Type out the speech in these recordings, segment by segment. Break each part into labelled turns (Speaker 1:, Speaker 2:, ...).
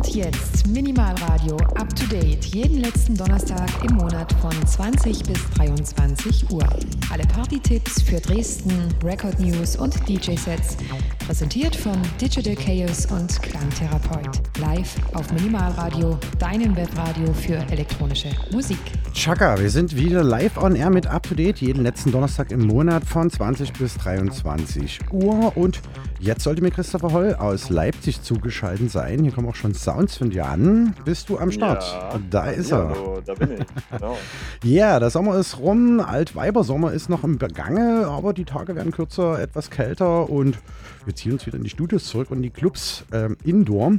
Speaker 1: Und jetzt Minimalradio up to date. Jeden letzten Donnerstag im Monat von 20 bis 23 Uhr. Alle Party-Tipps für Dresden, Record News und DJ-Sets. Präsentiert von Digital Chaos und Klangtherapeut. Live auf Minimalradio, deinem Webradio für elektronische Musik.
Speaker 2: Chaka, wir sind wieder live on air mit Up to Date jeden letzten Donnerstag im Monat von 20 bis 23 Uhr. Und jetzt sollte mir Christopher Holl aus Leipzig zugeschaltet sein. Hier kommen auch schon Sounds von dir an. Bist du am Start?
Speaker 3: Ja,
Speaker 2: da ist er.
Speaker 3: Hallo, da bin ich. Genau.
Speaker 2: Ja, der Sommer ist rum, Altweibersommer ist noch im Begange, aber die Tage werden kürzer, etwas kälter und wir ziehen uns wieder in die Studios zurück und die Clubs ähm, indoor.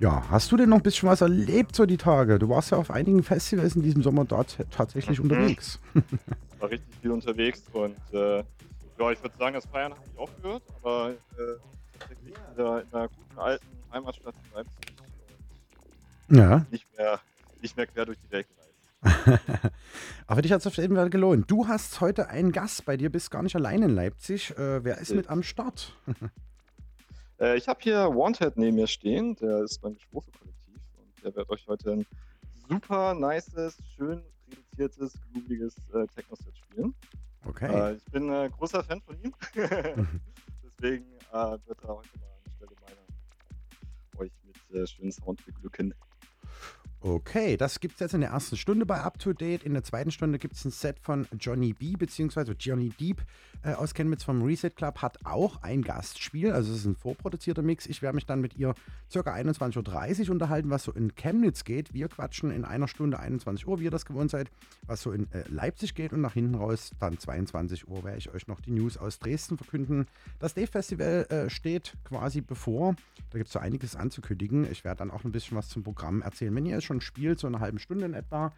Speaker 2: Ja, hast du denn noch ein bisschen was erlebt so die Tage? Du warst ja auf einigen Festivals in diesem Sommer dort tatsächlich
Speaker 3: Mhm.
Speaker 2: unterwegs.
Speaker 3: War richtig viel unterwegs und äh, ja, ich würde sagen, das Feiern hat nicht aufgehört, aber äh, tatsächlich wieder in einer guten alten Heimatstadt in Leipzig
Speaker 2: Ja,
Speaker 3: und nicht mehr, nicht mehr quer durch die Welt gereist.
Speaker 2: aber dich hat es auf jeden Fall gelohnt. Du hast heute einen Gast bei dir, bist gar nicht allein in Leipzig. Äh, wer ist mit am Start?
Speaker 3: Äh, ich habe hier Wanted neben mir stehen, der ist beim Geschwurfe-Kollektiv und der wird euch heute ein super nices, schön reduziertes, grooviges äh, Techno-Set spielen.
Speaker 2: Okay.
Speaker 3: Äh, ich bin äh, großer Fan von ihm. Deswegen äh, wird er heute mal anstelle meiner euch mit äh, schönen Sound beglücken.
Speaker 2: Okay, das gibt es jetzt in der ersten Stunde bei Up to Date. In der zweiten Stunde gibt es ein Set von Johnny B, beziehungsweise Johnny Deep äh, aus Chemnitz vom Reset Club, hat auch ein Gastspiel. Also, es ist ein vorproduzierter Mix. Ich werde mich dann mit ihr ca. 21.30 Uhr unterhalten, was so in Chemnitz geht. Wir quatschen in einer Stunde 21 Uhr, wie ihr das gewohnt seid, was so in äh, Leipzig geht. Und nach hinten raus, dann 22 Uhr, werde ich euch noch die News aus Dresden verkünden. Das Dave Festival äh, steht quasi bevor. Da gibt es so einiges anzukündigen. Ich werde dann auch ein bisschen was zum Programm erzählen. Wenn ihr es schon spielt, so eine halbe Stunde in etwa.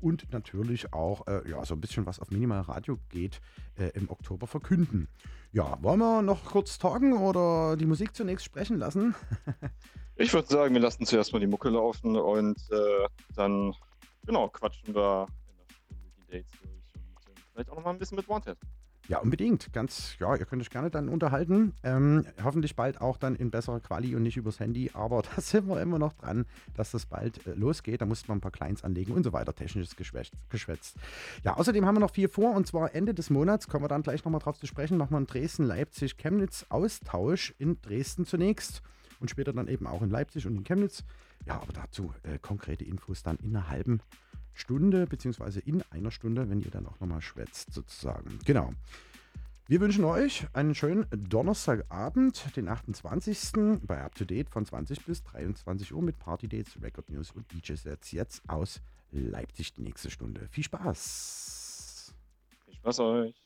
Speaker 2: Und natürlich auch äh, ja, so ein bisschen was auf Minimal Radio geht äh, im Oktober verkünden. Ja, wollen wir noch kurz talken oder die Musik zunächst sprechen lassen?
Speaker 3: Ich würde sagen, wir lassen zuerst mal die Mucke laufen und äh, dann, genau, quatschen wir in der Stunde die Dates durch und äh, vielleicht auch noch mal ein bisschen mit Wanted.
Speaker 2: Ja, unbedingt. Ganz, ja, ihr könnt euch gerne dann unterhalten. Ähm, hoffentlich bald auch dann in besserer Quali und nicht übers Handy. Aber da sind wir immer noch dran, dass das bald äh, losgeht. Da muss man ein paar Clients anlegen und so weiter. Technisches geschwätzt. Ja, außerdem haben wir noch viel vor. Und zwar Ende des Monats, kommen wir dann gleich nochmal drauf zu sprechen, machen wir einen Dresden, Leipzig, Chemnitz Austausch in Dresden zunächst. Und später dann eben auch in Leipzig und in Chemnitz. Ja, aber dazu äh, konkrete Infos dann in einer halben beziehungsweise in einer Stunde, wenn ihr dann auch nochmal schwätzt, sozusagen. Genau. Wir wünschen euch einen schönen Donnerstagabend, den 28. bei Up to Date von 20 bis 23 Uhr mit Party Dates, Record News und DJ-Sets. Jetzt aus Leipzig die nächste Stunde. Viel Spaß!
Speaker 3: Viel Spaß euch.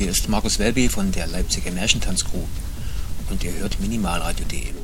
Speaker 4: Hier ist Markus Welby von der Leipziger Märchentanzcrew und ihr hört minimalradio.de.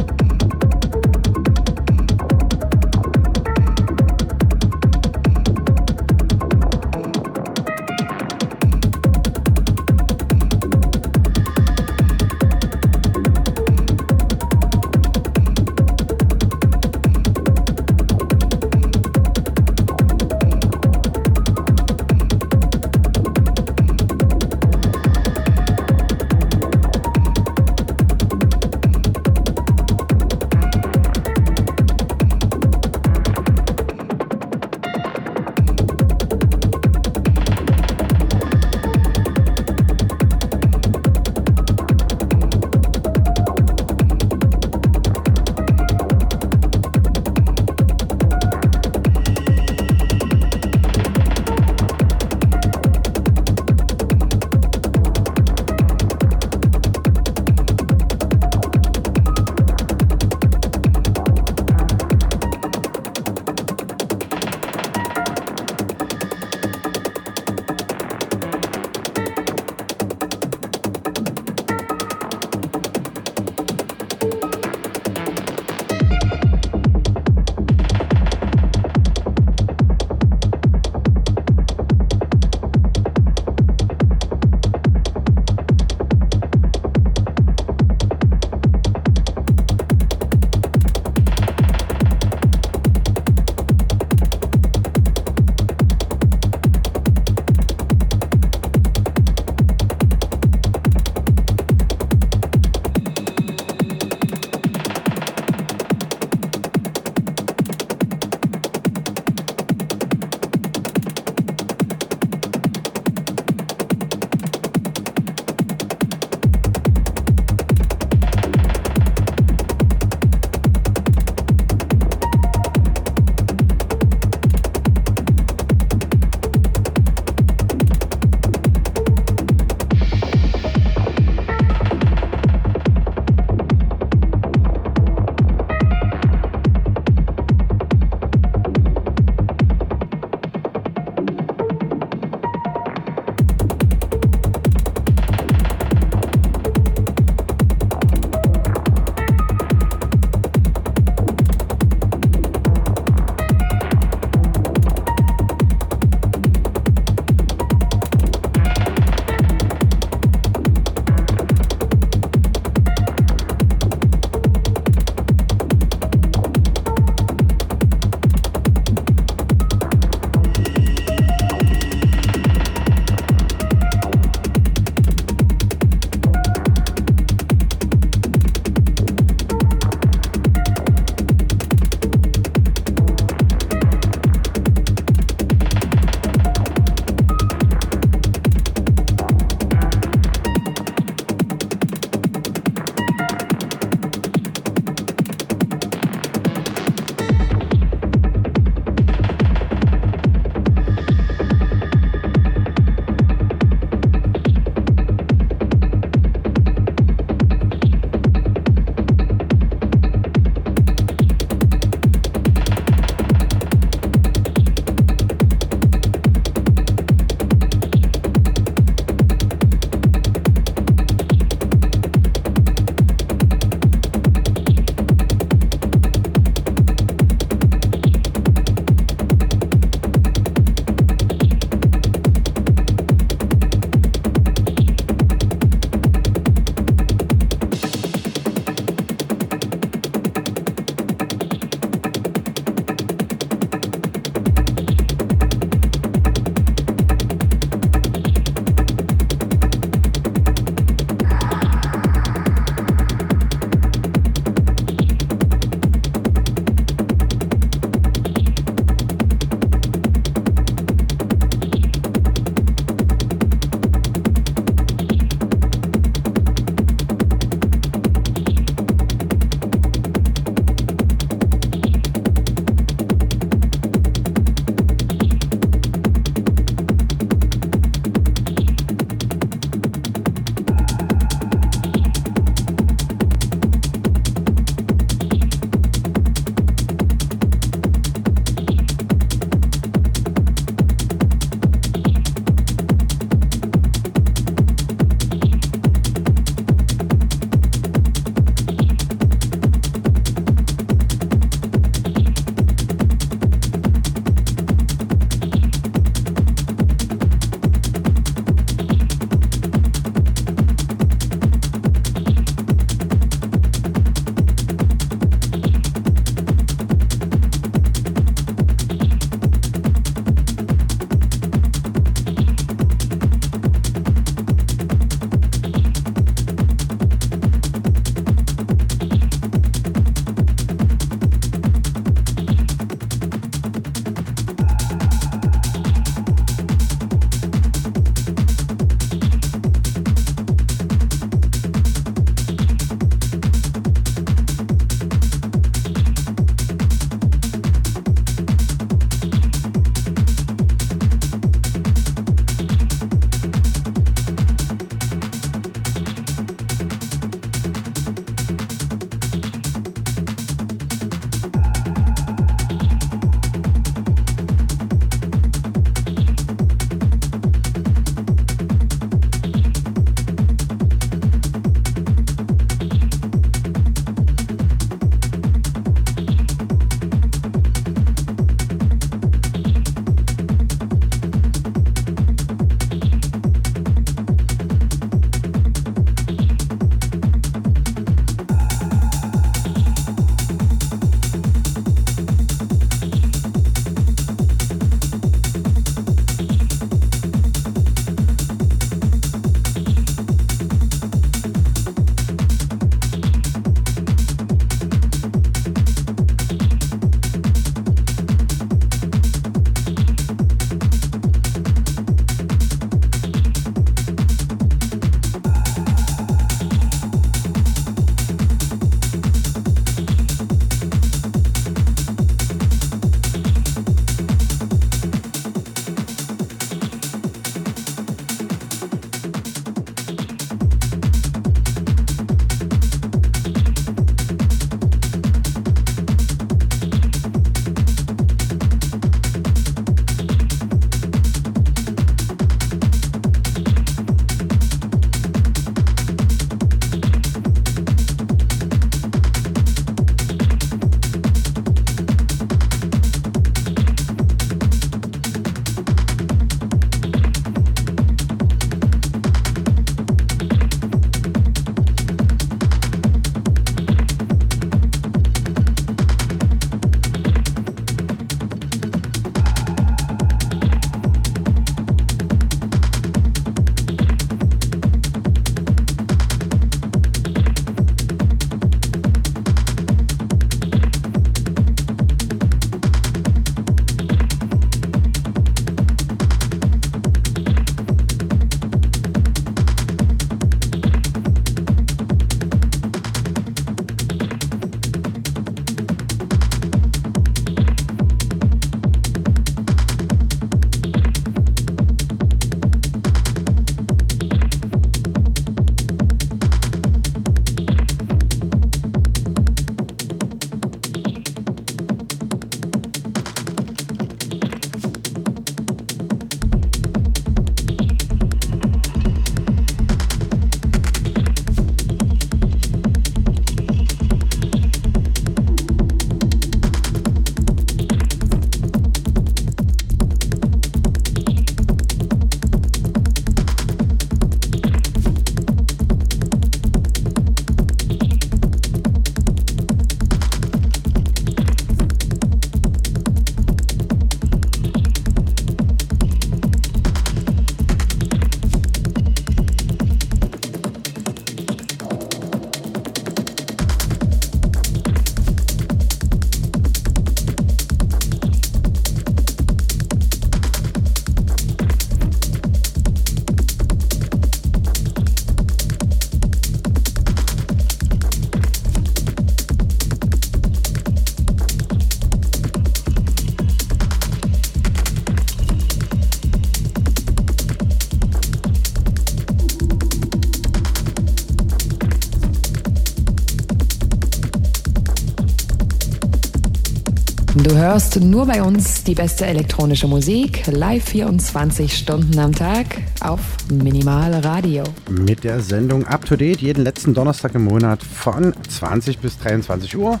Speaker 1: hörst nur bei uns die beste elektronische Musik, live 24 Stunden am Tag auf Minimal Radio.
Speaker 2: Mit der Sendung Up to Date jeden letzten Donnerstag im Monat von 20 bis 23 Uhr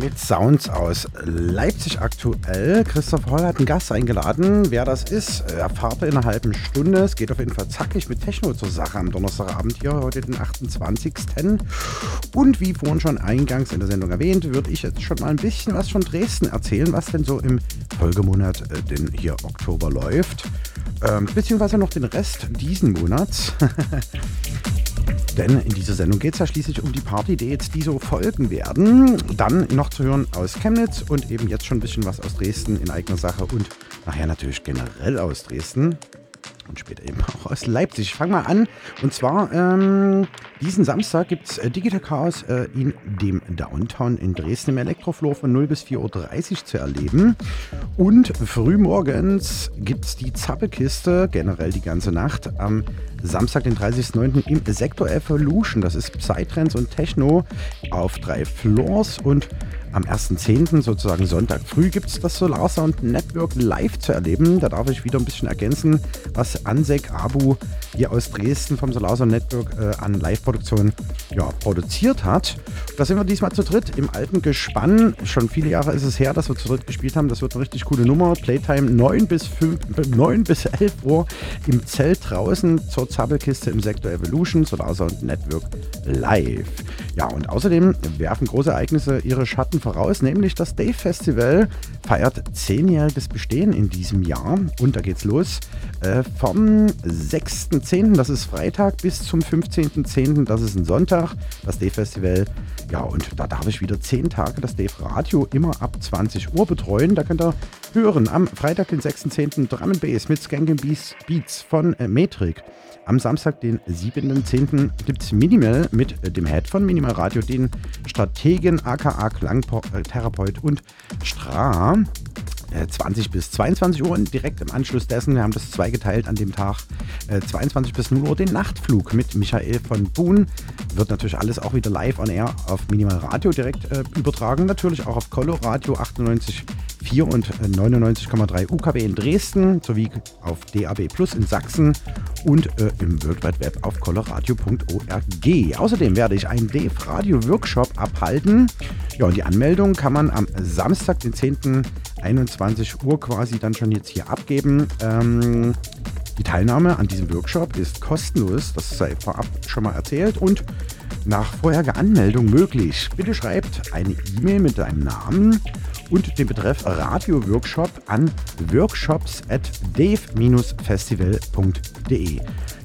Speaker 2: mit Sounds aus Leipzig aktuell. Christoph Holl hat einen Gast eingeladen. Wer das ist, erfahrt ihr in einer halben Stunde. Es geht auf jeden Fall zackig mit Techno zur Sache am Donnerstagabend hier, heute den 28. Und wie vorhin schon eingangs in der Sendung erwähnt, würde ich jetzt schon mal ein bisschen was von Dresden erzählen, was denn so im Folgemonat äh, denn hier Oktober läuft. Ähm, beziehungsweise noch den Rest diesen Monats. Denn in dieser Sendung geht es ja schließlich um die Party-Dates, die so folgen werden. Dann noch zu hören aus Chemnitz und eben jetzt schon ein bisschen was aus Dresden in eigener Sache und nachher natürlich generell aus Dresden und später eben auch aus Leipzig. Ich fange mal an. Und zwar ähm, diesen Samstag gibt es äh, Digital Chaos äh, in dem Downtown in Dresden im Elektrofloor von 0 bis 4.30 Uhr zu erleben. Und frühmorgens gibt es die Zappelkiste, generell die ganze Nacht, am Samstag, den 30.09. im Sektor Evolution. Das ist Psytrance und Techno auf drei Floors und am 1.10., sozusagen Sonntag früh, gibt es das Solar Sound Network live zu erleben. Da darf ich wieder ein bisschen ergänzen, was Ansek Abu hier aus Dresden vom Solar Sound Network äh, an Live-Produktion ja, produziert hat. Da sind wir diesmal zu dritt im alten Gespann. Schon viele Jahre ist es her, dass wir zu dritt gespielt haben. Das wird eine richtig coole Nummer. Playtime 9 bis, 5, 9 bis 11 Uhr im Zelt draußen zur Zappelkiste im Sektor Evolution, Solar Sound Network live. Ja, und außerdem werfen große Ereignisse ihre Schatten voraus, nämlich das Dave Festival feiert zehnjähriges Bestehen in diesem Jahr. Und da geht's los äh, vom 6.10., das ist Freitag, bis zum 15.10., das ist ein Sonntag, das Dave Festival. Ja, und da darf ich wieder zehn Tage das Dave Radio immer ab 20 Uhr betreuen. Da könnt ihr hören am Freitag, den 6.10. Drum Bass mit Skanking Beats von äh, Metrik. Am Samstag, den 7.10., gibt es Minimal mit äh, dem Head von Minimal Radio, den Strategen aka Klangtherapeut und Stra. 20 äh, bis 22 Uhr und direkt im Anschluss dessen, wir haben das zweigeteilt an dem Tag, 22 äh, bis 0 Uhr den Nachtflug mit Michael von Buhn. Wird natürlich alles auch wieder live on air auf Minimal Radio direkt äh, übertragen. Natürlich auch auf Collo Radio 98 4 und 99,3 äh, UKW in Dresden sowie auf DAB Plus in Sachsen und äh, im World Wide Web auf coloradio.org. Außerdem werde ich einen DF Radio Workshop abhalten. Ja, und die Anmeldung kann man am Samstag, den 10. 21 Uhr quasi dann schon jetzt hier abgeben. Ähm, die Teilnahme an diesem Workshop ist kostenlos, das sei vorab schon mal erzählt und nach vorheriger Anmeldung möglich. Bitte schreibt eine E-Mail mit deinem Namen und den Betreff Radio-Workshop an workshops at dave-festival.de.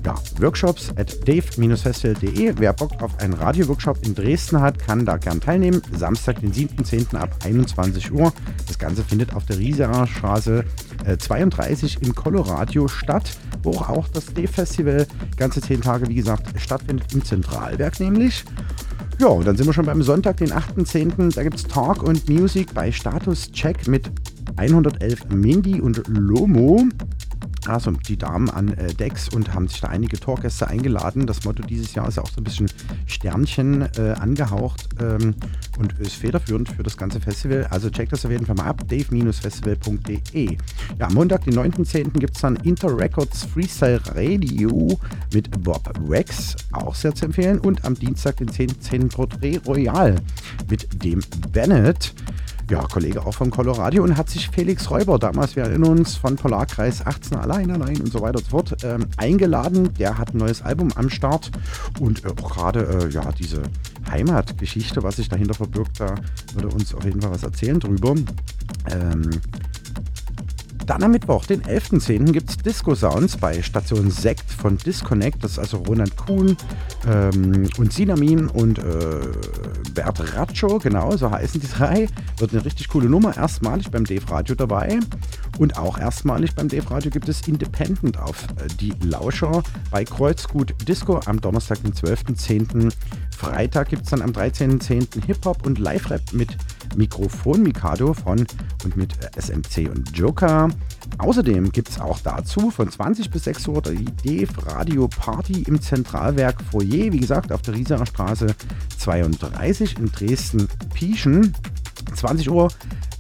Speaker 2: Ja, workshops at dave-festival.de. Wer Bock auf einen Radio-Workshop in Dresden hat, kann da gern teilnehmen. Samstag, den 7.10. ab 21 Uhr. Das Ganze findet auf der Rieserer Straße äh, 32 in Colorado statt, wo auch das Dave-Festival ganze zehn Tage, wie gesagt, stattfindet im Zentralwerk nämlich. Ja, und dann sind wir schon beim Sonntag, den 8.10. Da gibt es Talk und Music bei Status Check mit 111 Mindy und Lomo also die Damen an äh, Decks und haben sich da einige Talkgäste eingeladen. Das Motto dieses Jahr ist ja auch so ein bisschen Sternchen äh, angehaucht ähm, und ist federführend für das ganze Festival. Also checkt das auf jeden Fall mal ab, dave-festival.de. Ja, am Montag, den 9.10. gibt es dann Inter Records Freestyle Radio mit Bob Rex, auch sehr zu empfehlen. Und am Dienstag, den 10.10. Portrait Royal mit dem Bennett ja, Kollege auch von Colorado und hat sich Felix Räuber damals, wir erinnern uns, von Polarkreis 18 allein, allein und so weiter und so fort, ähm, eingeladen. Der hat ein neues Album am Start und äh, auch gerade äh, ja, diese Heimatgeschichte, was sich dahinter verbirgt, da würde uns auf jeden Fall was erzählen drüber. Ähm, dann am Mittwoch, den 11.10., gibt es Disco Sounds bei Station Sekt von Disconnect. Das ist also Ronald Kuhn ähm, und Sinamin und äh, Bert Ratcho, genau, so heißen die drei. Wird eine richtig coole Nummer. Erstmalig beim Dave Radio dabei. Und auch erstmalig beim Dave Radio gibt es Independent auf äh, die Lauscher bei Kreuzgut Disco am Donnerstag, den 12.10. Freitag gibt es dann am 13.10. Hip-Hop und Live-Rap mit Mikrofon Mikado von und mit äh, SMC und Joker. Außerdem gibt es auch dazu von 20 bis 6 Uhr die DEF Radio Party im Zentralwerk Foyer, wie gesagt, auf der Riesener Straße 32 in Dresden-Pieschen. 20 Uhr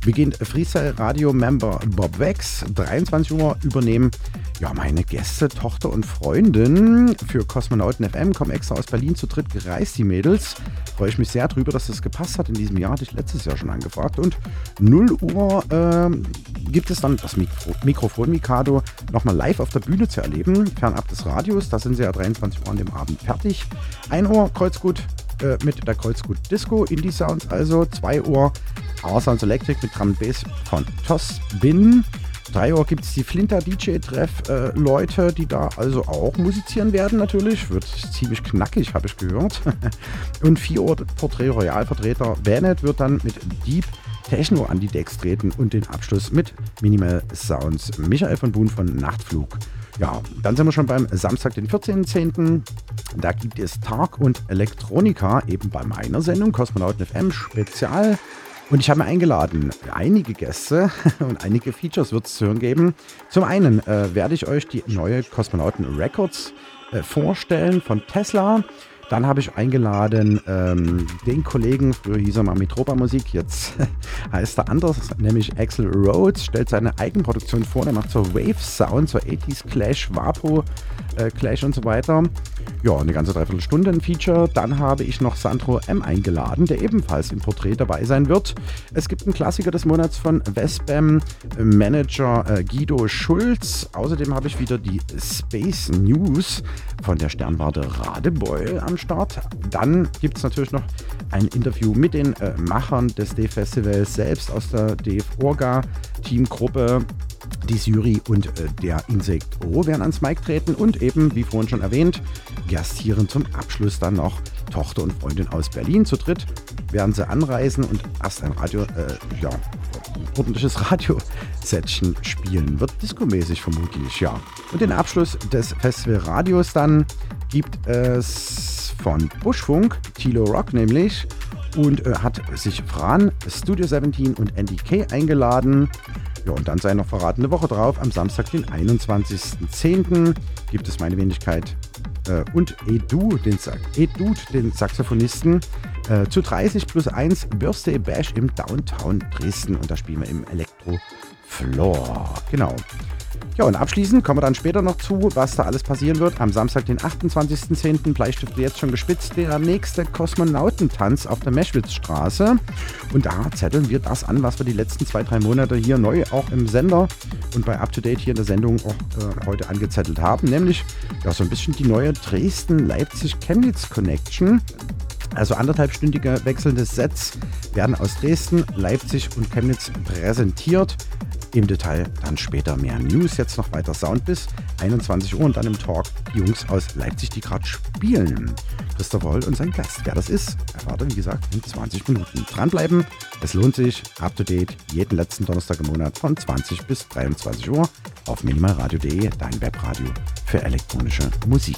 Speaker 2: beginnt Freestyle Radio Member Bob Wex. 23 Uhr übernehmen ja, meine Gäste, Tochter und Freundin für Kosmonauten FM kommen extra aus Berlin zu dritt gereist, die Mädels. Freue ich mich sehr drüber, dass das gepasst hat in diesem Jahr. Hatte ich letztes Jahr schon angefragt. Und 0 Uhr äh, gibt es dann das Mikro Mikrofon Mikado nochmal live auf der Bühne zu erleben, fernab des Radios. Da sind sie ja 23 Uhr an dem Abend fertig. 1 Uhr Kreuzgut äh, mit der Kreuzgut Disco, Indie Sounds also. 2 Uhr Our Sounds Electric mit Drum Bass von Toss Bin. 3 Uhr gibt es die Flinter DJ-Treff-Leute, äh, die da also auch musizieren werden natürlich. Wird ziemlich knackig, habe ich gehört. Und 4 Uhr Porträt Royal-Vertreter Bennett wird dann mit Deep Techno an die Decks treten und den Abschluss mit Minimal Sounds Michael von Buhn von Nachtflug. Ja, dann sind wir schon beim Samstag, den 14.10. Da gibt es Tag und Elektronika, eben bei meiner Sendung Kosmonauten FM Spezial. Und ich habe mir eingeladen, einige Gäste und einige Features wird es zu hören geben. Zum einen äh, werde ich euch die neue Kosmonauten Records äh, vorstellen von Tesla. Dann habe ich eingeladen ähm, den Kollegen, früher hieß er mal Metropa Musik, jetzt heißt er anders, nämlich Axel Rhodes, stellt seine Eigenproduktion vor, der macht so Wave Sound, so 80s Clash, Vapo äh, Clash und so weiter. Ja, eine ganze Dreiviertelstunde ein Feature. Dann habe ich noch Sandro M eingeladen, der ebenfalls im Porträt dabei sein wird. Es gibt einen Klassiker des Monats von Vespam, Manager äh, Guido Schulz. Außerdem habe ich wieder die Space News von der Sternwarte Radebeul am Start. Dann gibt es natürlich noch ein Interview mit den äh, Machern des D-Festivals selbst aus der DF-Orga-Teamgruppe. Die Jury und äh, der Insekt O werden ans Mic treten und eben, wie vorhin schon erwähnt, gastieren zum Abschluss dann noch Tochter und Freundin aus Berlin. Zu dritt werden sie anreisen und erst ein Radio, äh, ja, ordentliches Radio-Setchen spielen. Wird diskomäßig vermutlich, ja. Und den Abschluss des Festivalradios dann gibt es von Buschfunk, Tilo Rock nämlich, und äh, hat sich Fran, Studio 17 und Andy K eingeladen. Ja, und dann sei noch verraten, eine Woche drauf, am Samstag, den 21.10., gibt es meine Wenigkeit äh, und Edu, den, Edu, den Saxophonisten, äh, zu 30 plus 1 Birthday Bash im Downtown Dresden. Und da spielen wir im Elektro Floor. Genau. Ja, und abschließend kommen wir dann später noch zu, was da alles passieren wird. Am Samstag, den 28.10. Bleistift jetzt schon gespitzt, der nächste Kosmonautentanz auf der Meschwitzstraße. Und da zetteln wir das an, was wir die letzten zwei, drei Monate hier neu auch im Sender und bei Up to Date hier in der Sendung auch äh, heute angezettelt haben. Nämlich ja, so ein bisschen die neue Dresden-Leipzig-Chemnitz-Connection. Also anderthalbstündige wechselnde Sets werden aus Dresden, Leipzig und Chemnitz präsentiert. Im Detail dann später mehr News. Jetzt noch weiter Sound bis 21 Uhr und dann im Talk die Jungs aus Leipzig, die gerade spielen. Christopher Holl und sein Gast. Wer das ist, erfahrt wie gesagt in 20 Minuten. Dranbleiben, es lohnt sich. Up to date, jeden letzten Donnerstag im Monat von 20 bis 23 Uhr auf minimalradio.de, dein Webradio für elektronische Musik.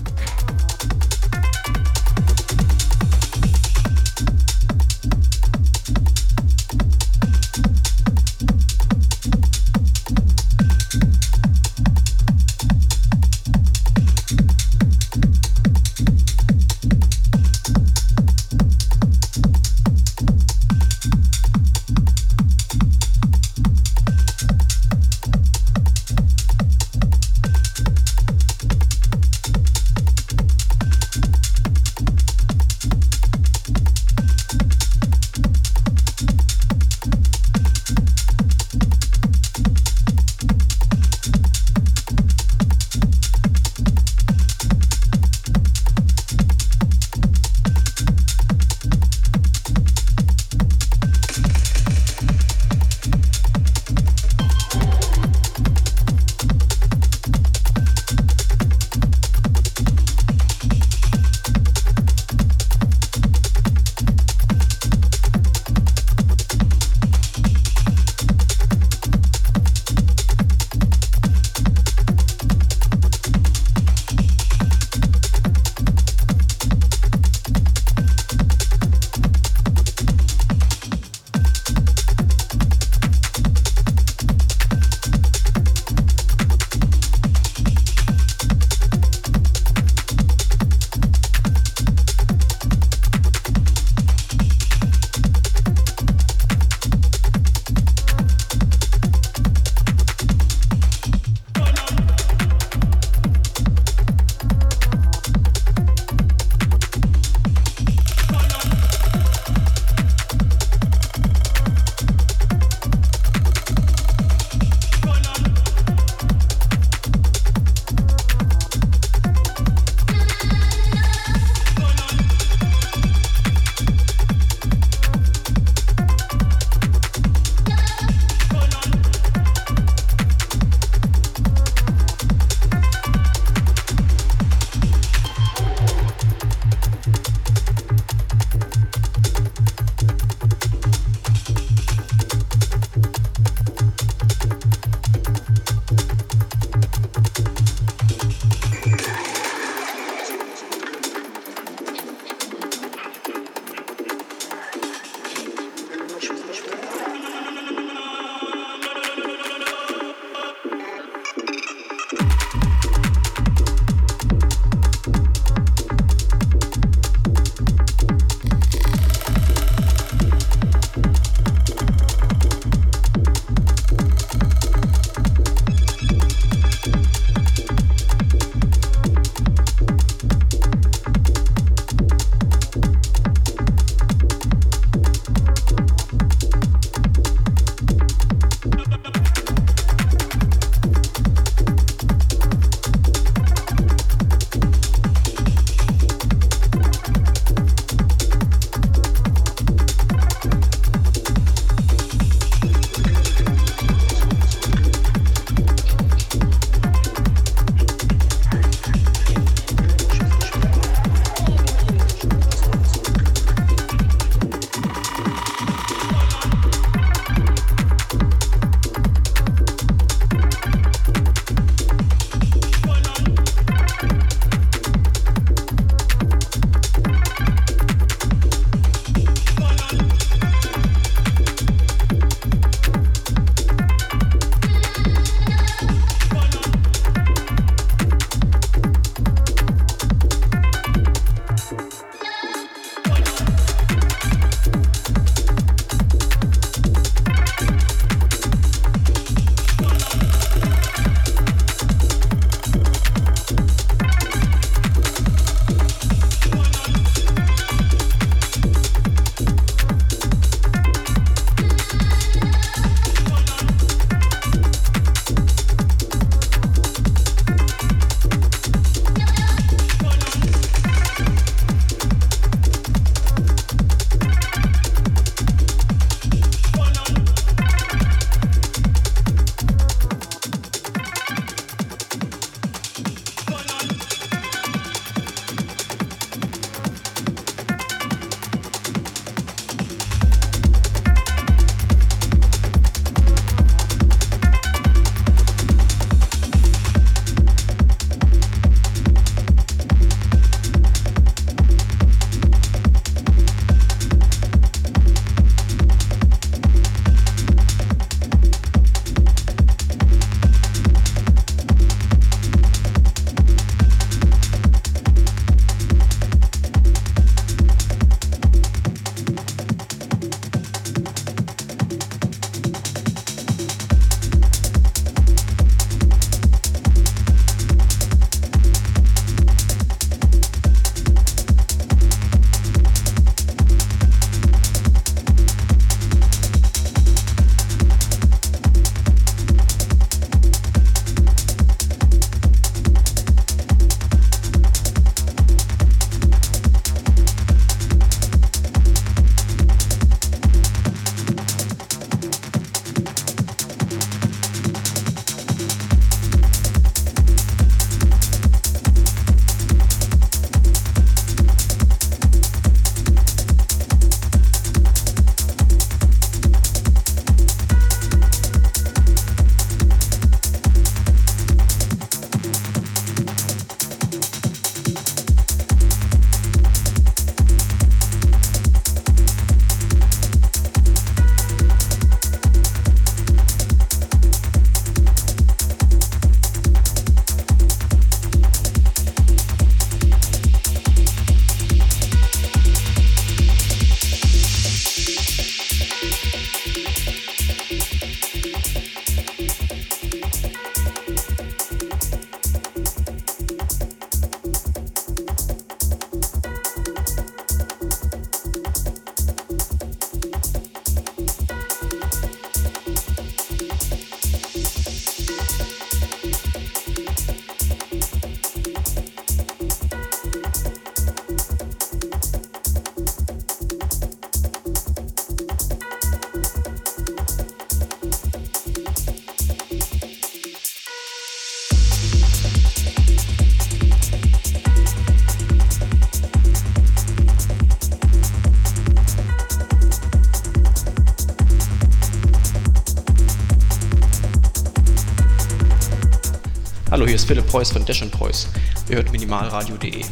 Speaker 5: Philipp Preuß von Dash Preuß. Ihr hört minimalradio.de.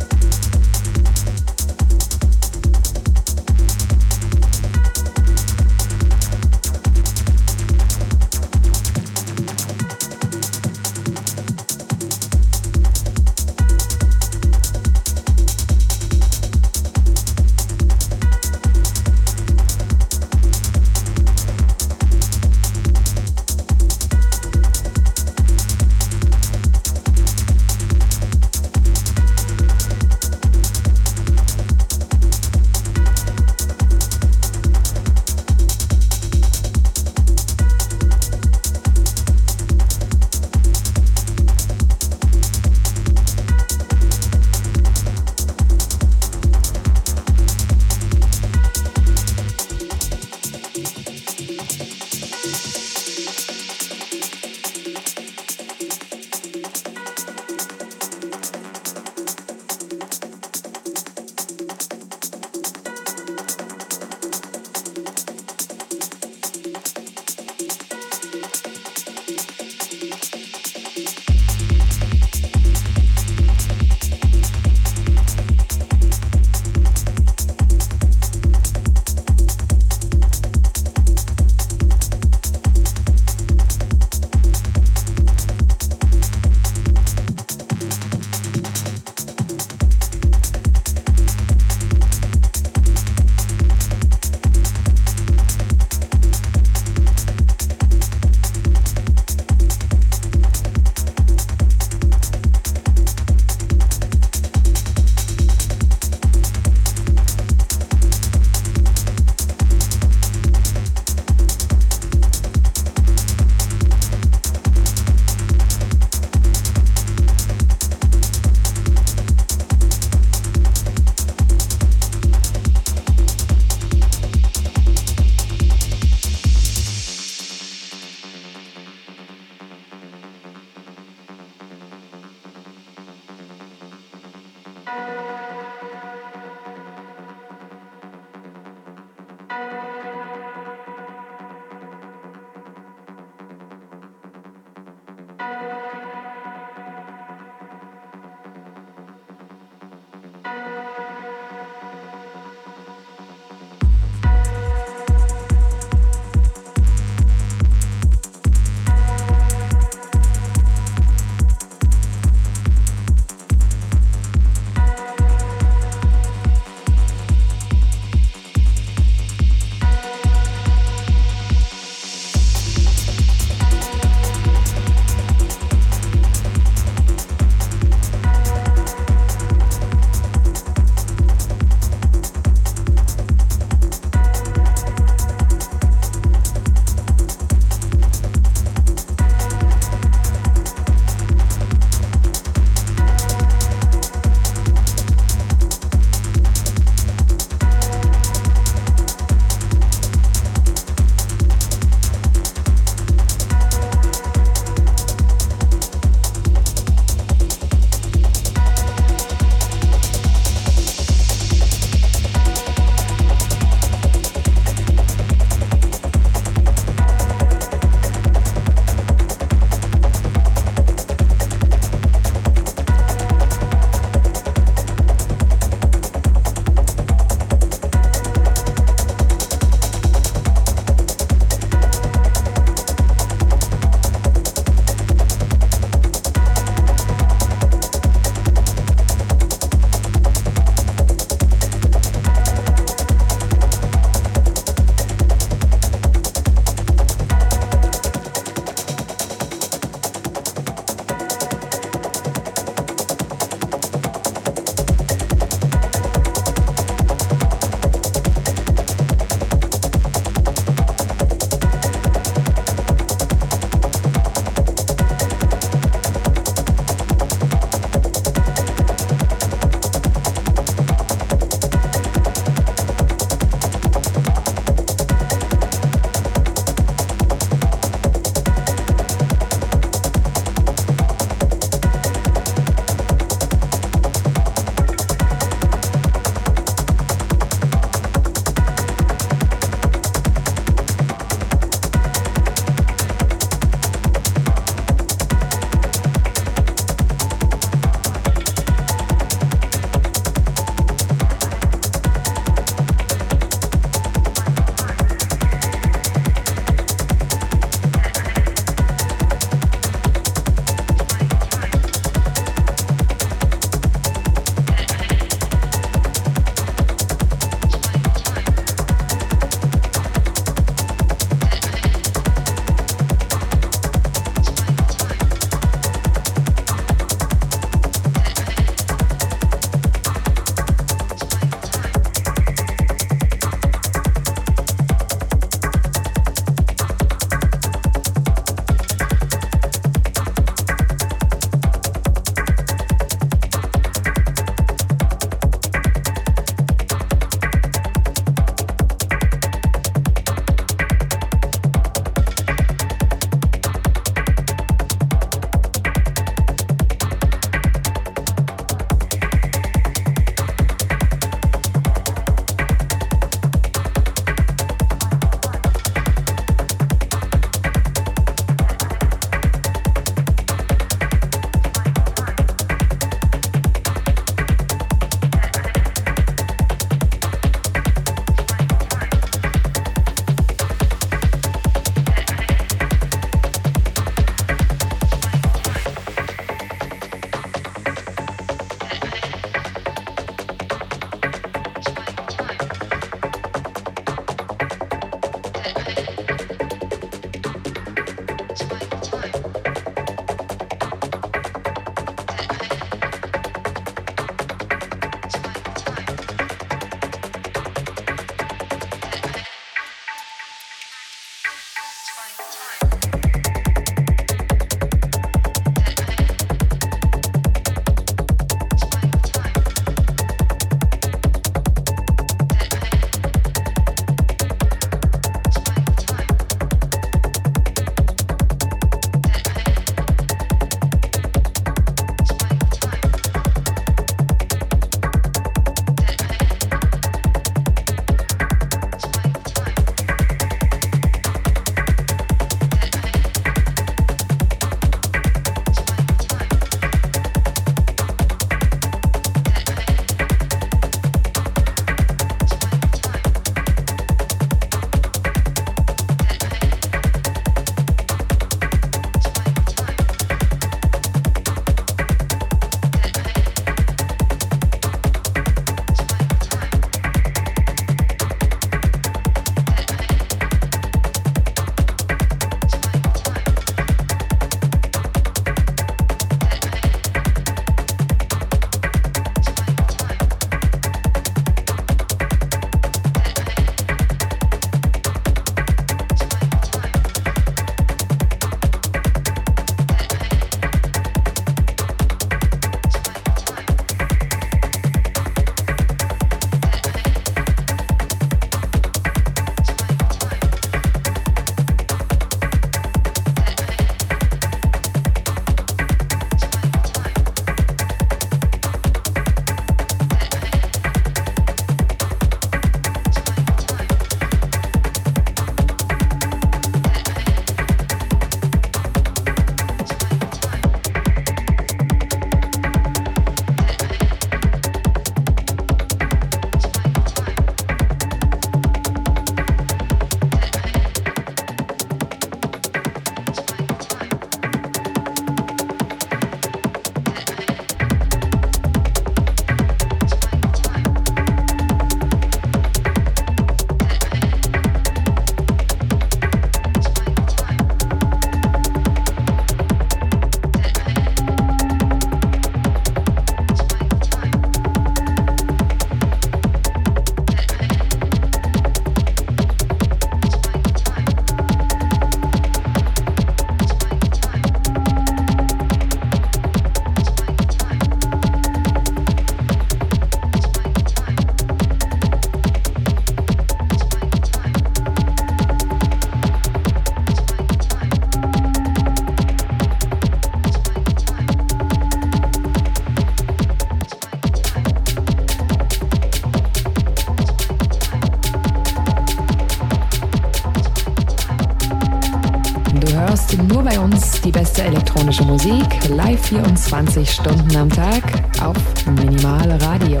Speaker 1: elektronische Musik live 24 Stunden am Tag auf Minimal Radio.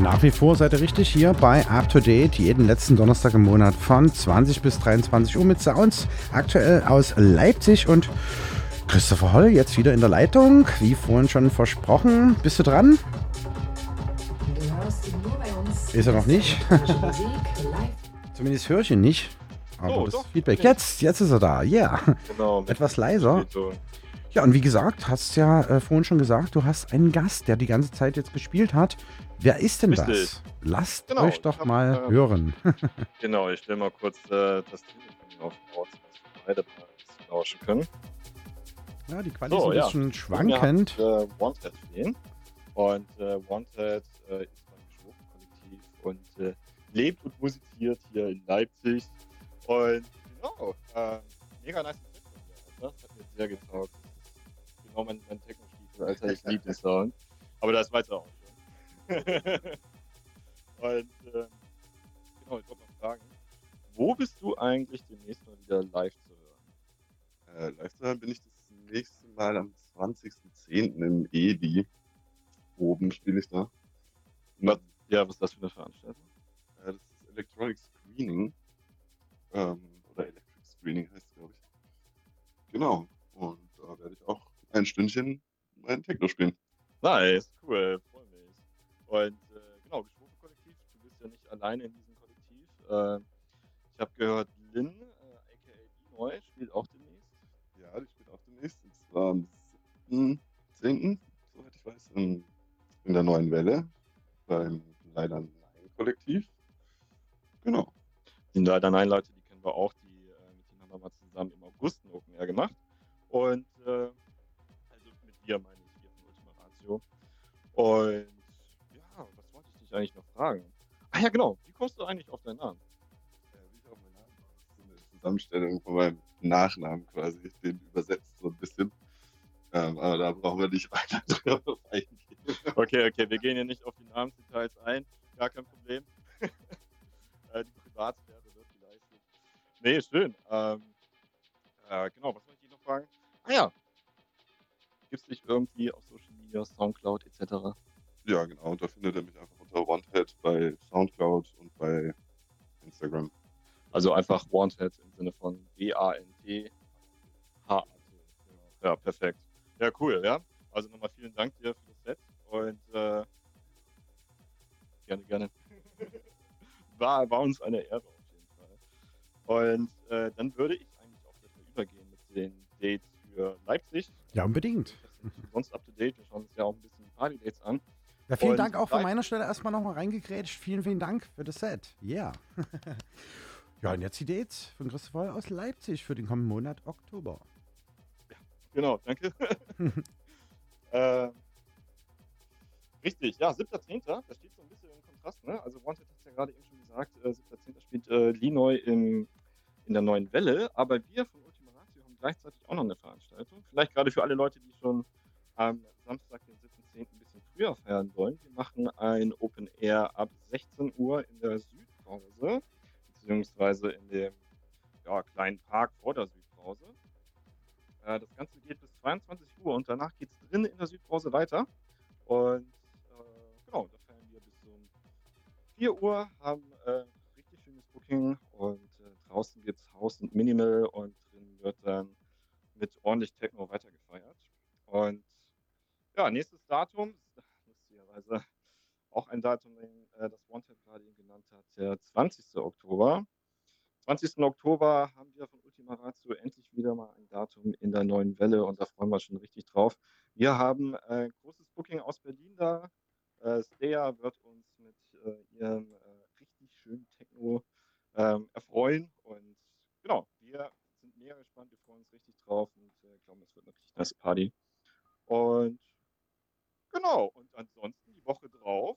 Speaker 2: Nach wie vor seid ihr richtig hier bei Up to Date, jeden letzten Donnerstag im Monat von 20 bis 23 Uhr mit Sounds. Aktuell aus Leipzig und Christopher Holl jetzt wieder in der Leitung, wie vorhin schon versprochen. Bist du dran?
Speaker 1: Du hörst ihn nur bei uns.
Speaker 2: Ist er noch nicht? Zumindest höre ich ihn nicht. Aber
Speaker 3: Oh,
Speaker 2: das
Speaker 3: doch.
Speaker 2: Feedback. Jetzt, jetzt ist er da. Ja.
Speaker 3: Genau. mit
Speaker 2: Etwas leiser.
Speaker 3: Spätton.
Speaker 2: Ja, und wie gesagt, hast ja äh, vorhin schon gesagt, du hast einen Gast, der die ganze Zeit jetzt gespielt hat. Wer ist denn
Speaker 3: Richtig.
Speaker 2: das? Lasst
Speaker 3: Genau,
Speaker 2: euch doch
Speaker 3: hab,
Speaker 2: mal
Speaker 3: ähm,
Speaker 2: hören.
Speaker 3: Genau, ich stelle mal kurz äh, das Telefon auf Pause, dass wir beide mal ein lauschen können.
Speaker 2: Ja, die Quali
Speaker 3: So,
Speaker 2: ist ein
Speaker 3: ja.
Speaker 2: bisschen schwankend.
Speaker 3: Ihr habt, äh, Wanted stehen. Und äh, Wanted äh, ist mein Geschworfen-Kollektiv und äh, lebt und musiziert hier in Leipzig. Und genau, äh, mega nice. Das hat mir sehr getaugt. Ist genau mein, mein Techno-Stiefel, Alter. Ich liebe den Sound. Aber das weiß er auch schon. und äh, genau, ich wollte mal fragen, wo bist du eigentlich demnächst mal wieder live zu hören?
Speaker 6: Äh, live zu hören bin ich das nächste Mal am 20.10. im EDI. Oben spiele ich da.
Speaker 3: Was, ja, was ist das für eine Veranstaltung?
Speaker 6: Äh, das ist Electronic Screening. Ähm, oder Electric Screening heißt es, glaube ich. Genau. Und da werde ich auch ein Stündchen mein Techno spielen.
Speaker 3: Nice, cool, freue mich. Und äh, genau, Geschworfen-Kollektiv, du bist ja nicht alleine in diesem Kollektiv. Äh, ich habe gehört, Lynn, äh, aka Neu, spielt auch demnächst.
Speaker 6: Ja, die spielt auch demnächst. Und zwar am 7.10., soweit ich weiß, in, in der neuen Welle. Beim leider Nein Kollektiv. Genau.
Speaker 3: Die leider nein Leute, die kennen wir auch, die, äh, mit denen haben wir mal zusammen im August ein Open Air gemacht. Und äh, also mit dir meine ich hier von Ultima Ratio. Und ja, was wollte ich dich eigentlich noch fragen? Ah ja, genau, wie kommst du eigentlich auf deinen Namen?
Speaker 6: Ja, wie ich auch meinen Namen. Das ist so eine Zusammenstellung von meinem Nachnamen quasi, den übersetzt so ein bisschen. Ähm, aber da brauchen wir nicht weiter drauf eingehen.
Speaker 3: Okay, okay, wir gehen hier nicht auf die Namensdetails ein. Gar kein Problem. äh, die Privatsphäre wird geleistet. Nee, schön. Ähm, äh, genau, was wollte ich noch fragen? Ah ja. Gibt es dich irgendwie auf Social Media, Soundcloud etc.?
Speaker 6: Ja, genau. Da findet ihr mich einfach unter OneHead bei Soundcloud und bei Instagram.
Speaker 3: Also einfach Wanted im Sinne von W-A-N-T. H. Ja, perfekt. Ja, cool, ja. Also nochmal vielen Dank dir für das Set und äh, gerne, gerne. war, war uns eine Ehre auf jeden Fall. Und äh, dann würde ich eigentlich auch gleich mal übergehen mit den Dates für Leipzig.
Speaker 2: Ja, unbedingt.
Speaker 3: Sonst up to date. Wir schauen uns ja auch ein bisschen die Party-Dates an.
Speaker 2: Ja, vielen
Speaker 3: Und
Speaker 2: Dank auch von meiner Stelle erstmal nochmal reingegrätscht. Vielen, vielen Dank für das Set. Yeah. ja, und jetzt die Dates von Christopher aus Leipzig für den kommenden Monat Oktober.
Speaker 3: Genau, danke. äh, richtig, ja, 7.10. Das steht so ein bisschen im Kontrast. Ne? Also Wanted hat es ja gerade eben schon gesagt, äh, 7.10. spielt äh, Linoy im, in der neuen Welle, aber wir von gleichzeitig auch noch eine Veranstaltung. Vielleicht gerade für alle Leute, die schon am Samstag, den 7.10. ein bisschen früher feiern wollen. Wir machen ein Open Air ab 16 Uhr in der Südpause, beziehungsweise in dem ja, kleinen Park vor der Südpause. Äh, das Ganze geht bis 22 Uhr und danach geht es drinnen in der Südpause weiter. Und äh, genau, da feiern wir bis um 4 Uhr, haben äh, richtig schönes Booking und äh, draußen gibt es Haus und Minimal und drin wird dann mit ordentlich Techno weitergefeiert. Und ja, nächstes Datum, lustigerweise auch ein Datum, äh, das Wanted gerade eben genannt hat, der 20. Oktober. 20. Oktober haben wir von Ultima Ratio endlich wieder mal ein Datum in der neuen Welle und da freuen wir uns schon richtig drauf. Wir haben äh, großes Booking aus Berlin da. Äh, Stea wird uns mit äh, ihrem äh, richtig schönen Techno ähm, erfreuen und genau, wir mega gespannt, wir freuen uns richtig drauf und äh, glauben, es wird eine richtig nice Party. Und genau, und ansonsten die Woche drauf,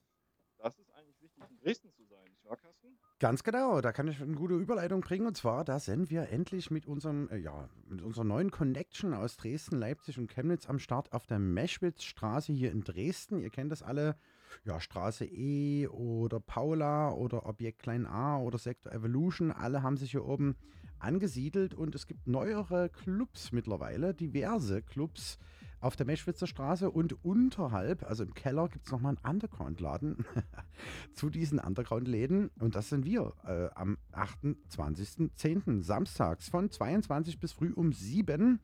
Speaker 3: das ist eigentlich wichtig, in Dresden zu sein, nicht wahr, Carsten?
Speaker 2: Ganz genau, da kann ich eine gute Überleitung bringen. Und zwar, da sind wir endlich mit unserem, äh, ja, mit unserer neuen Connection aus Dresden, Leipzig und Chemnitz am Start auf der Meschwitzstraße hier in Dresden. Ihr kennt das alle. Ja, Straße E oder Paula oder Objekt Klein A oder Sektor Evolution. Alle haben sich hier oben angesiedelt und es gibt neuere Clubs mittlerweile, diverse Clubs auf der Meschwitzer Straße und unterhalb, also im Keller, gibt es nochmal einen Underground-Laden zu diesen Underground-Läden. Und das sind wir äh, am 28.10. samstags von 22 bis früh um 7.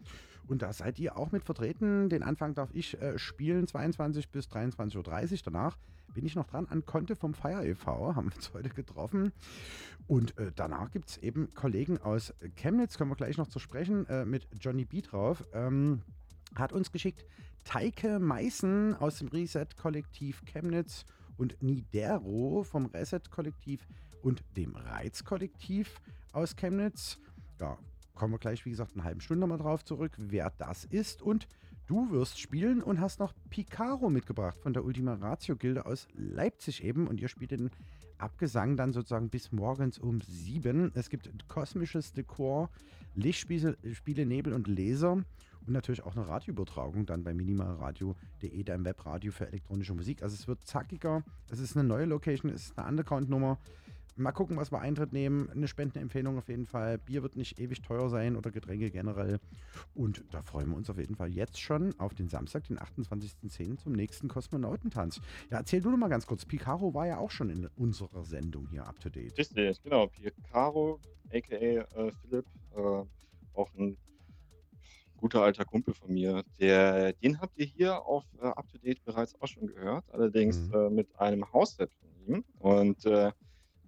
Speaker 2: Und da seid ihr auch mit vertreten. Den Anfang darf ich äh, spielen, 22 bis 23.30 Uhr. Danach bin ich noch dran an Konte vom Fire e.V. Haben wir uns heute getroffen. Und äh, danach gibt es eben Kollegen aus Chemnitz, kommen wir gleich noch zu sprechen, äh, mit Johnny B drauf. Ähm, hat uns geschickt Teike Meißen aus dem Reset-Kollektiv Chemnitz und Nidero vom Reset-Kollektiv und dem Reiz-Kollektiv aus Chemnitz. Ja, kommen wir gleich, wie gesagt, eine halbe Stunde mal drauf zurück, wer das ist. Und du wirst spielen und hast noch Picaro mitgebracht von der Ultima Ratio-Gilde aus Leipzig eben. Und ihr spielt den Abgesang dann sozusagen bis morgens um sieben. Es gibt kosmisches Dekor, Lichtspiele, Spiele, Nebel und Laser. Und natürlich auch eine Radioübertragung dann bei minimalradio.de, deinem Webradio für elektronische Musik. Also es wird zackiger, es ist eine neue Location, es ist eine Underground-Nummer. Mal gucken, was wir Eintritt nehmen. Eine Spendenempfehlung auf jeden Fall. Bier wird nicht ewig teuer sein oder Getränke generell. Und da freuen wir uns auf jeden Fall jetzt schon auf den Samstag, den 28.10. zum nächsten Kosmonautentanz. Ja, erzähl du doch mal ganz kurz. Picaro war ja auch schon in unserer Sendung hier up to date.
Speaker 3: Richtig, genau. Picaro, aka äh, Philipp, äh, auch ein guter alter Kumpel von mir. Der, den habt ihr hier auf äh, Up to Date bereits auch schon gehört, allerdings
Speaker 2: Mhm.
Speaker 3: äh, mit einem Hausset von ihm. Und äh,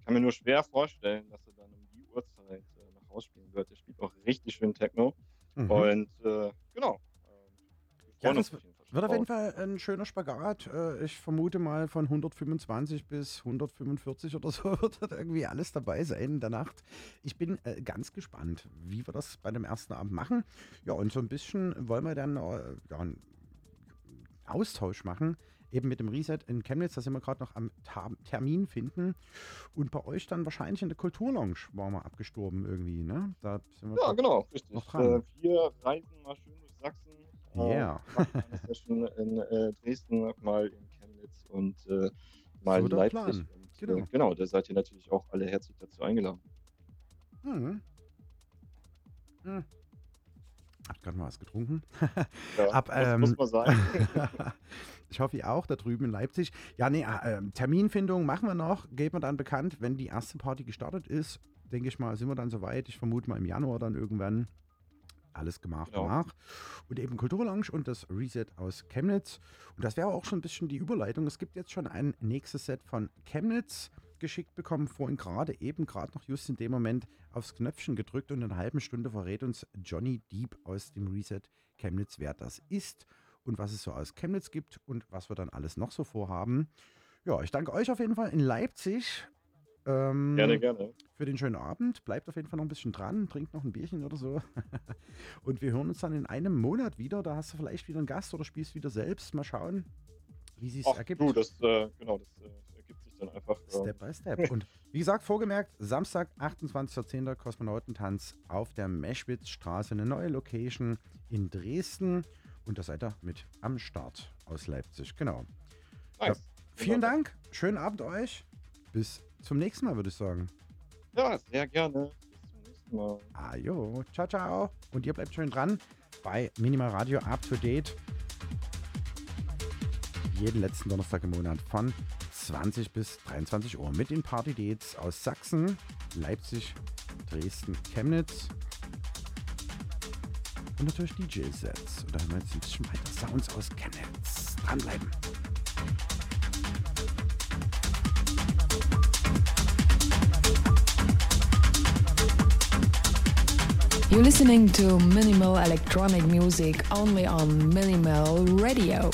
Speaker 3: kann mir nur schwer vorstellen, dass er dann um die Uhrzeit äh, nach Hause spielen wird. Er spielt auch richtig schön Techno.
Speaker 2: Mhm.
Speaker 3: Und äh, genau. äh, wir
Speaker 2: Ja, das Wird auf jeden. Fall ein schöner Spagat. Äh, Ich vermute mal von 125 bis 145 oder so wird das irgendwie alles dabei sein in der Nacht. Ich bin äh, ganz gespannt, wie wir das bei dem ersten Abend machen. Ja, und so ein bisschen wollen wir dann äh, ja, einen Austausch machen. Eben mit dem Reset in Chemnitz, da sind wir gerade noch am Ta Termin finden. Und bei euch dann wahrscheinlich in der Kulturlounge waren wir abgestorben irgendwie, ne? Da sind wir
Speaker 3: Ja, genau, richtig.
Speaker 2: noch dran.
Speaker 3: Äh, wir reisen mal schön durch Sachsen. äh,
Speaker 2: Yeah.
Speaker 3: machen eine Session in äh, Dresden, mal in Chemnitz und äh, mal
Speaker 2: So
Speaker 3: in Leipzig.
Speaker 2: Plan.
Speaker 3: Und,
Speaker 2: Genau.
Speaker 3: Äh, genau, da seid ihr natürlich auch alle herzlich dazu eingeladen.
Speaker 2: Hm. Hm. Habt gerade mal was getrunken.
Speaker 3: Ja,
Speaker 2: Ab,
Speaker 3: muss,
Speaker 2: ähm,
Speaker 3: muss man sagen.
Speaker 2: ich hoffe, ihr auch da drüben in Leipzig. Ja, nee, äh, Terminfindung machen wir noch. Geben wir dann bekannt, wenn die erste Party gestartet ist. Denke ich mal, sind wir dann soweit. Ich vermute mal im Januar dann irgendwann. Alles gemacht
Speaker 3: Genau.
Speaker 2: danach. Und eben Kulturlounge und das Reset aus Chemnitz. Und das wäre auch schon ein bisschen die Überleitung. Es gibt jetzt schon ein nächstes Set von Chemnitz geschickt bekommen, vorhin gerade eben, gerade noch just in dem Moment aufs Knöpfchen gedrückt und in einer halben Stunde verrät uns Johnny Deep aus dem Reset Chemnitz, wer das ist und was es so aus Chemnitz gibt und was wir dann alles noch so vorhaben. Ja, ich danke euch auf jeden Fall in Leipzig. Ähm,
Speaker 3: gerne, gerne.
Speaker 2: für den schönen Abend. Bleibt auf jeden Fall noch ein bisschen dran, trinkt noch ein Bierchen oder so. Und wir hören uns dann in einem Monat wieder. Da hast du vielleicht wieder einen Gast oder spielst wieder selbst. Mal schauen, wie sich ergibt.
Speaker 3: du, das, äh, genau, das äh, ergibt sich dann einfach. ähm,
Speaker 2: Step by Step. Und wie gesagt, vorgemerkt, Samstag, 28.10. Kosmonautentanz auf der Meschwitzstraße, eine neue Location in Dresden. Und da seid ihr mit am Start aus Leipzig. Genau.
Speaker 3: nice.
Speaker 2: Vielen
Speaker 3: Wunderbar.
Speaker 2: Dank, schönen Abend euch. Bis zum nächsten Mal, würde ich sagen.
Speaker 3: Ja, sehr gerne. Bis zum nächsten Mal.
Speaker 2: Ajo, ciao, ciao. Und ihr bleibt schön dran bei Minimal Radio Up to Date. Jeden letzten Donnerstag im Monat von 20 bis 23 Uhr mit den Party Dates aus Sachsen, Leipzig, Dresden, Chemnitz und natürlich DJ-Sets. Und da hören wir jetzt ein bisschen weiter Sounds aus Chemnitz. Dranbleiben.
Speaker 1: You're listening to minimal electronic music only on Minimal Radio.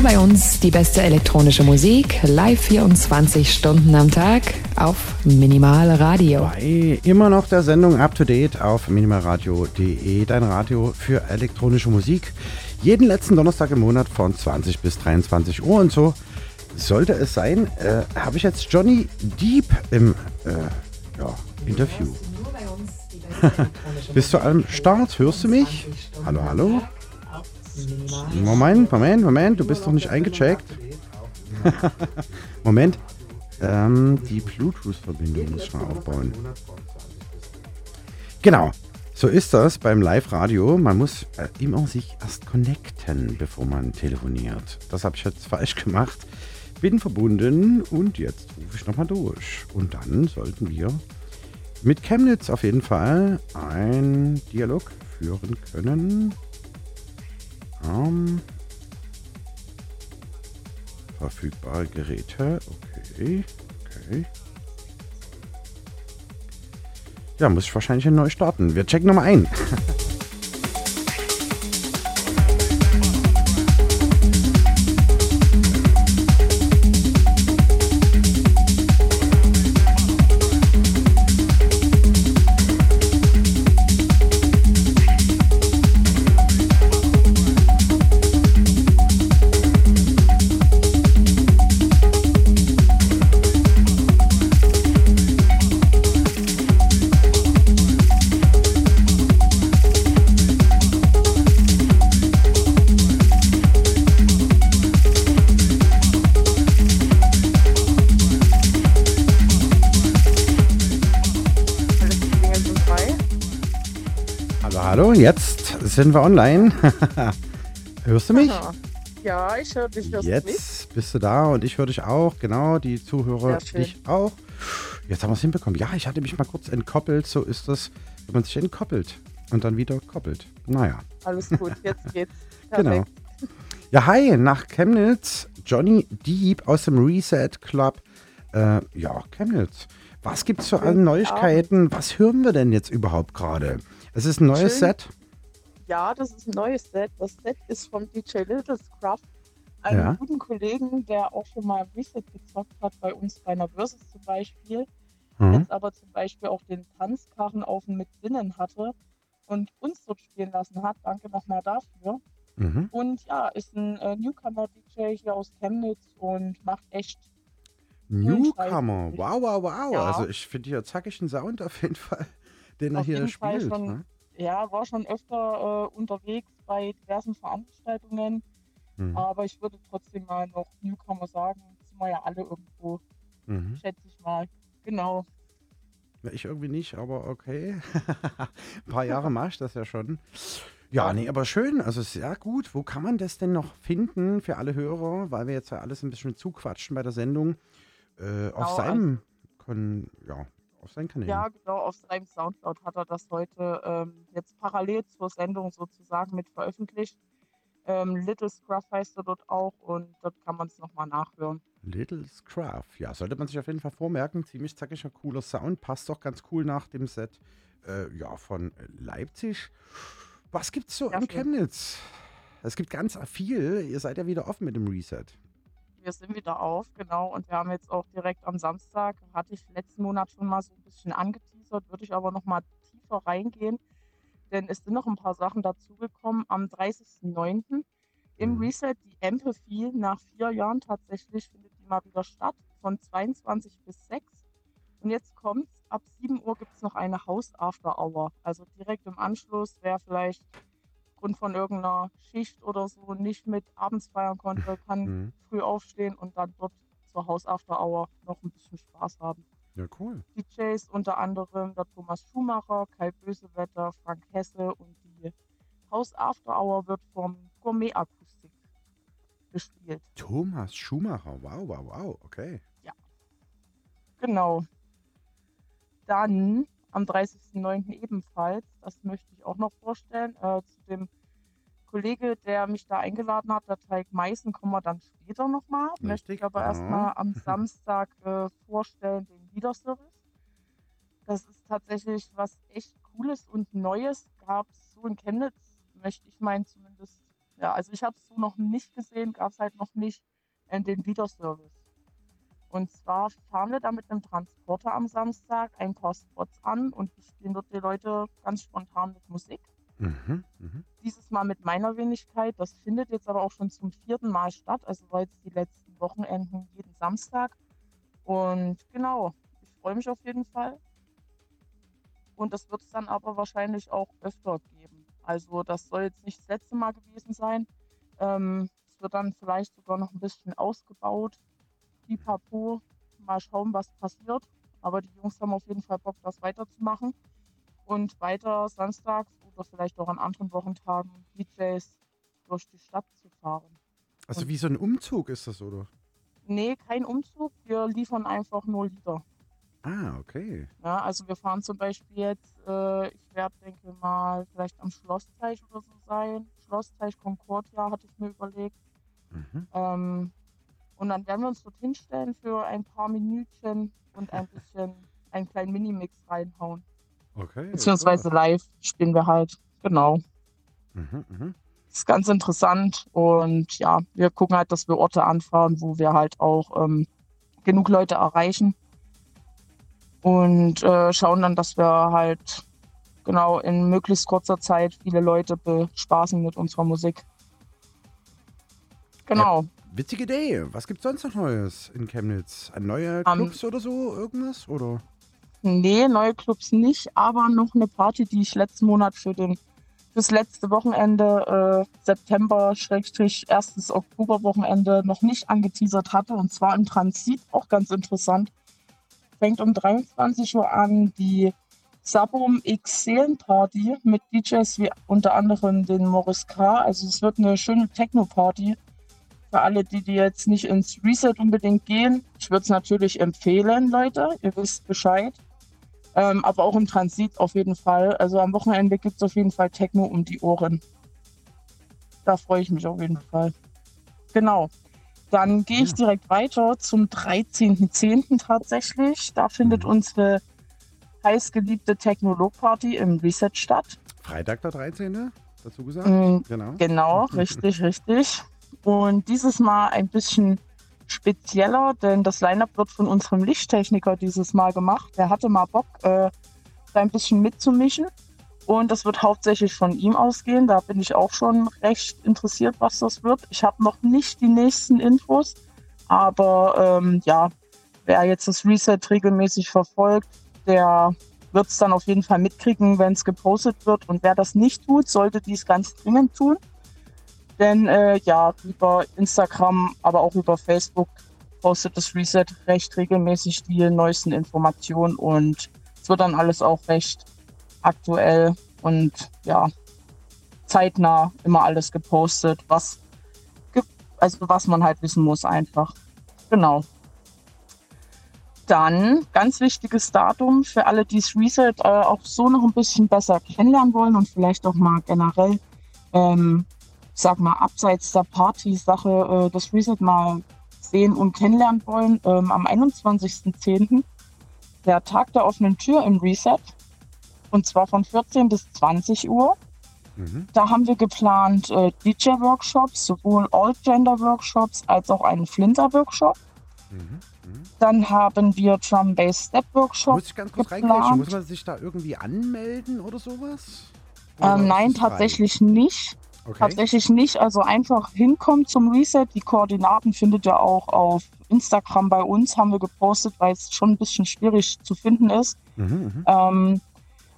Speaker 1: Nur bei uns die beste elektronische Musik, live 24 Stunden am Tag auf Minimal Radio.
Speaker 2: Bei immer noch der Sendung Up to Date auf minimalradio.de, dein Radio für elektronische Musik. Jeden letzten Donnerstag im Monat von 20 bis 23 Uhr und so sollte es sein. Äh, Habe ich jetzt Johnny Deep im äh, ja, Interview. Bist du am Start? Hörst du mich? Hallo, hallo? Moment, Moment, Moment, du bist doch nicht eingecheckt. Moment. Ähm, die Bluetooth-Verbindung muss ich mal aufbauen. Genau. So ist das beim Live-Radio. Man muss äh, immer sich erst connecten, bevor man telefoniert. Das habe ich jetzt falsch gemacht. Bin verbunden und jetzt rufe ich nochmal durch. Und dann sollten wir mit Chemnitz auf jeden Fall einen Dialog führen können. Um, verfügbare Geräte. Okay. Okay. Ja, muss ich wahrscheinlich neu starten. Wir checken nochmal ein. jetzt sind wir online. Hörst du mich?
Speaker 7: Ja, ich höre dich. Hörst
Speaker 2: jetzt
Speaker 7: mich?
Speaker 2: bist du da und ich höre dich auch. Genau, die Zuhörer dich auch. Jetzt haben wir es hinbekommen. Ja, ich hatte mich mal kurz entkoppelt. So ist das, wenn man sich entkoppelt und dann wieder koppelt. Naja.
Speaker 7: Alles gut, jetzt geht's.
Speaker 2: genau. Ja, hi, nach Chemnitz. Johnny Deep aus dem Reset Club. Äh, ja, Chemnitz. Was gibt es für alle Neuigkeiten? Was hören wir denn jetzt überhaupt gerade? Es ist ein neues Schön. Set?
Speaker 7: Ja, das ist ein neues Set. Das Set ist vom DJ Little Scruff, einem ja. guten Kollegen, der auch schon mal Reset gezockt hat, bei uns bei einer Versus zum Beispiel. Mhm. Jetzt aber zum Beispiel auch den Tanzkarren auf mit drinnen hatte und uns dort spielen lassen hat. Danke nochmal dafür. Mhm. Und ja, ist ein äh, Newcomer-DJ hier aus Chemnitz und macht echt.
Speaker 2: Newcomer, wow, wow, wow. Ja. Also ich finde hier zackigen Sound auf jeden Fall den er hier spielt.
Speaker 7: Ne? Ja, war schon öfter äh, unterwegs bei diversen Veranstaltungen. Mhm. Aber ich würde trotzdem mal noch Newcomer sagen. Sind wir ja alle irgendwo, mhm. schätze ich mal. Genau.
Speaker 2: Ich irgendwie nicht, aber okay. Ein paar Jahre mache ich das ja schon. Ja, nee, aber schön, also sehr gut. Wo kann man das denn noch finden für alle Hörer? Weil wir jetzt ja alles ein bisschen zuquatschen bei der Sendung. Äh, auf genau, seinem, können, ja, auf seinen Kanälen.
Speaker 7: Ja, genau, auf seinem Soundcloud hat er das heute ähm, jetzt parallel zur Sendung sozusagen mit veröffentlicht. Ähm, Little Scruff heißt er dort auch und dort kann man es nochmal nachhören.
Speaker 2: Little Scruff, ja, sollte man sich auf jeden Fall vormerken. Ziemlich zackiger, cooler Sound, passt doch ganz cool nach dem Set äh, ja, von Leipzig. Was gibt's so ja, in Chemnitz? Es gibt ganz viel. Ihr seid ja wieder offen mit dem Reset
Speaker 7: wir sind wieder auf, genau. Und wir haben jetzt auch direkt am Samstag, hatte ich letzten Monat schon mal so ein bisschen angeteasert, würde ich aber noch mal tiefer reingehen, denn es sind noch ein paar Sachen dazugekommen. Am 30.09. im mhm. Reset die Empathy nach vier Jahren tatsächlich findet die mal wieder statt, von 22 bis 6. Und jetzt kommt's, ab 7 Uhr gibt es noch eine House After Hour. Also direkt im Anschluss, wer vielleicht aufgrund von irgendeiner Schicht oder so nicht mit abends feiern konnte, kann mhm. früh aufstehen und dann dort zur Haus After Hour noch ein bisschen Spaß haben.
Speaker 2: Ja, cool.
Speaker 7: DJs, unter anderem der Thomas Schumacher, Kai Bösewetter, Frank Hesse und die House After Hour wird vom Gourmet Akustik gespielt.
Speaker 2: Thomas Schumacher, wow, wow, wow, okay.
Speaker 7: Genau. Dann am 30.09. ebenfalls, das möchte ich auch noch vorstellen, äh, zu dem Kollege, der mich da eingeladen hat, der Teig Meißen, kommen wir dann später nochmal. Möchte ich aber
Speaker 2: ja.
Speaker 7: erstmal am Samstag äh, vorstellen, den Liederservice. Das ist tatsächlich was echt Cooles und Neues. Gab es so in Chemnitz, möchte ich meinen zumindest. Ja, also ich habe es so noch nicht gesehen, gab es halt noch nicht äh, den Liederservice. Und zwar fahren wir da mit einem Transporter am Samstag ein paar Spots an und bespielen dort die Leute ganz spontan mit Musik.
Speaker 2: Mhm, mhm.
Speaker 7: Dieses Mal mit meiner Wenigkeit. Das findet jetzt aber auch schon zum vierten Mal statt. Also war jetzt die letzten Wochenenden jeden Samstag. Und genau, ich freue mich auf jeden Fall. Und das wird es dann aber wahrscheinlich auch öfter geben. Also das soll jetzt nicht das letzte Mal gewesen sein. Ähm, es wird dann vielleicht sogar noch ein bisschen ausgebaut. Pipapo. Mal schauen, was passiert. Aber die Jungs haben auf jeden Fall Bock, das weiterzumachen. Und weiter samstags oder vielleicht auch an anderen Wochentagen DJs durch die Stadt zu fahren.
Speaker 2: Also
Speaker 7: Und-
Speaker 2: wie so ein Umzug ist das, oder?
Speaker 7: Nee, kein Umzug. Wir liefern einfach nur Lieder.
Speaker 2: Ah, okay.
Speaker 7: Ja, also wir fahren zum Beispiel jetzt, äh, ich werde, denke mal, vielleicht am Schlossteich oder so sein. Schlossteich Concordia hatte ich mir überlegt.
Speaker 2: Mhm.
Speaker 7: Ähm, und dann werden wir uns dort hinstellen für ein paar Minütchen und ein bisschen einen kleinen Minimix reinhauen.
Speaker 2: Okay.
Speaker 7: Beziehungsweise live spielen wir halt. Genau.
Speaker 2: Mhm, mhm.
Speaker 7: ist ganz interessant und ja, wir gucken halt, dass wir Orte anfahren, wo wir halt auch ähm, genug Leute erreichen und äh, schauen dann, dass wir halt genau in möglichst kurzer Zeit viele Leute bespaßen mit unserer Musik. Genau.
Speaker 2: Witzige Idee. Was gibt's sonst noch Neues in Chemnitz? An neue
Speaker 7: Am-
Speaker 2: Clubs oder so? Irgendwas? Oder?
Speaker 7: Nee, neue Clubs nicht, aber noch eine Party, die ich letzten Monat für den fürs letzte Wochenende äh, September Schrägstrich erstes Oktoberwochenende noch nicht angeteasert hatte und zwar im Transit auch ganz interessant. Fängt um 23 Uhr an die Sabum X Seelenparty mit DJs wie unter anderem den Morris K. Also es wird eine schöne Techno-Party für alle, die, die jetzt nicht ins Reset unbedingt gehen. Ich würde es natürlich empfehlen, Leute. Ihr wisst Bescheid. Ähm, aber auch im Transit auf jeden Fall. Also am Wochenende gibt es auf jeden Fall Techno um die Ohren. Da freue ich mich auf jeden Fall. Genau. Dann gehe ich direkt weiter zum 13.10. tatsächlich. Da findet
Speaker 2: Mhm.
Speaker 7: unsere heißgeliebte Technolog-Party im Reset statt.
Speaker 2: Freitag der 13. dazu gesagt?
Speaker 7: Mm,
Speaker 2: Genau.
Speaker 7: Genau, richtig, richtig. Und dieses Mal ein bisschen spezieller, denn das Line-Up wird von unserem Lichttechniker dieses Mal gemacht. Der hatte mal Bock, äh, da ein bisschen mitzumischen. Und das wird hauptsächlich von ihm ausgehen. Da bin ich auch schon recht interessiert, was das wird. Ich habe noch nicht die nächsten Infos, aber ähm, ja, wer jetzt das Reset regelmäßig verfolgt, der wird es dann auf jeden Fall mitkriegen, wenn es gepostet wird. Und wer das nicht tut, sollte dies ganz dringend tun. Denn äh, ja, über Instagram, aber auch über Facebook postet das Reset recht regelmäßig die neuesten Informationen und es wird dann alles auch recht aktuell und ja, zeitnah immer alles gepostet, was also was man halt wissen muss einfach. Genau. Dann ganz wichtiges Datum für alle, die das Reset äh, auch so noch ein bisschen besser kennenlernen wollen und vielleicht auch mal generell, ähm, sag mal, abseits der Party-Sache äh, das Reset mal sehen und kennenlernen wollen. Ähm, am 21.10. der Tag der offenen Tür im Reset und zwar von 14 bis 20 Uhr.
Speaker 2: Mhm.
Speaker 7: Da haben wir geplant äh, DJ-Workshops, sowohl All-Gender-Workshops als auch einen Flinter-Workshop.
Speaker 2: Mhm. Mhm.
Speaker 7: Dann haben wir Drum Bass Step Workshop.
Speaker 2: Muss ich ganz kurz
Speaker 7: geplant.
Speaker 2: reingrätschen? Muss man sich da irgendwie anmelden oder sowas? Oder
Speaker 7: Ähm, nein,
Speaker 2: das frei?
Speaker 7: tatsächlich nicht.
Speaker 2: Okay.
Speaker 7: Tatsächlich nicht. Also einfach hinkommen zum Reset. Die Koordinaten findet ihr auch auf Instagram bei uns, haben wir gepostet, weil es schon ein bisschen schwierig zu finden ist.
Speaker 2: Mhm, mhm.
Speaker 7: Ähm,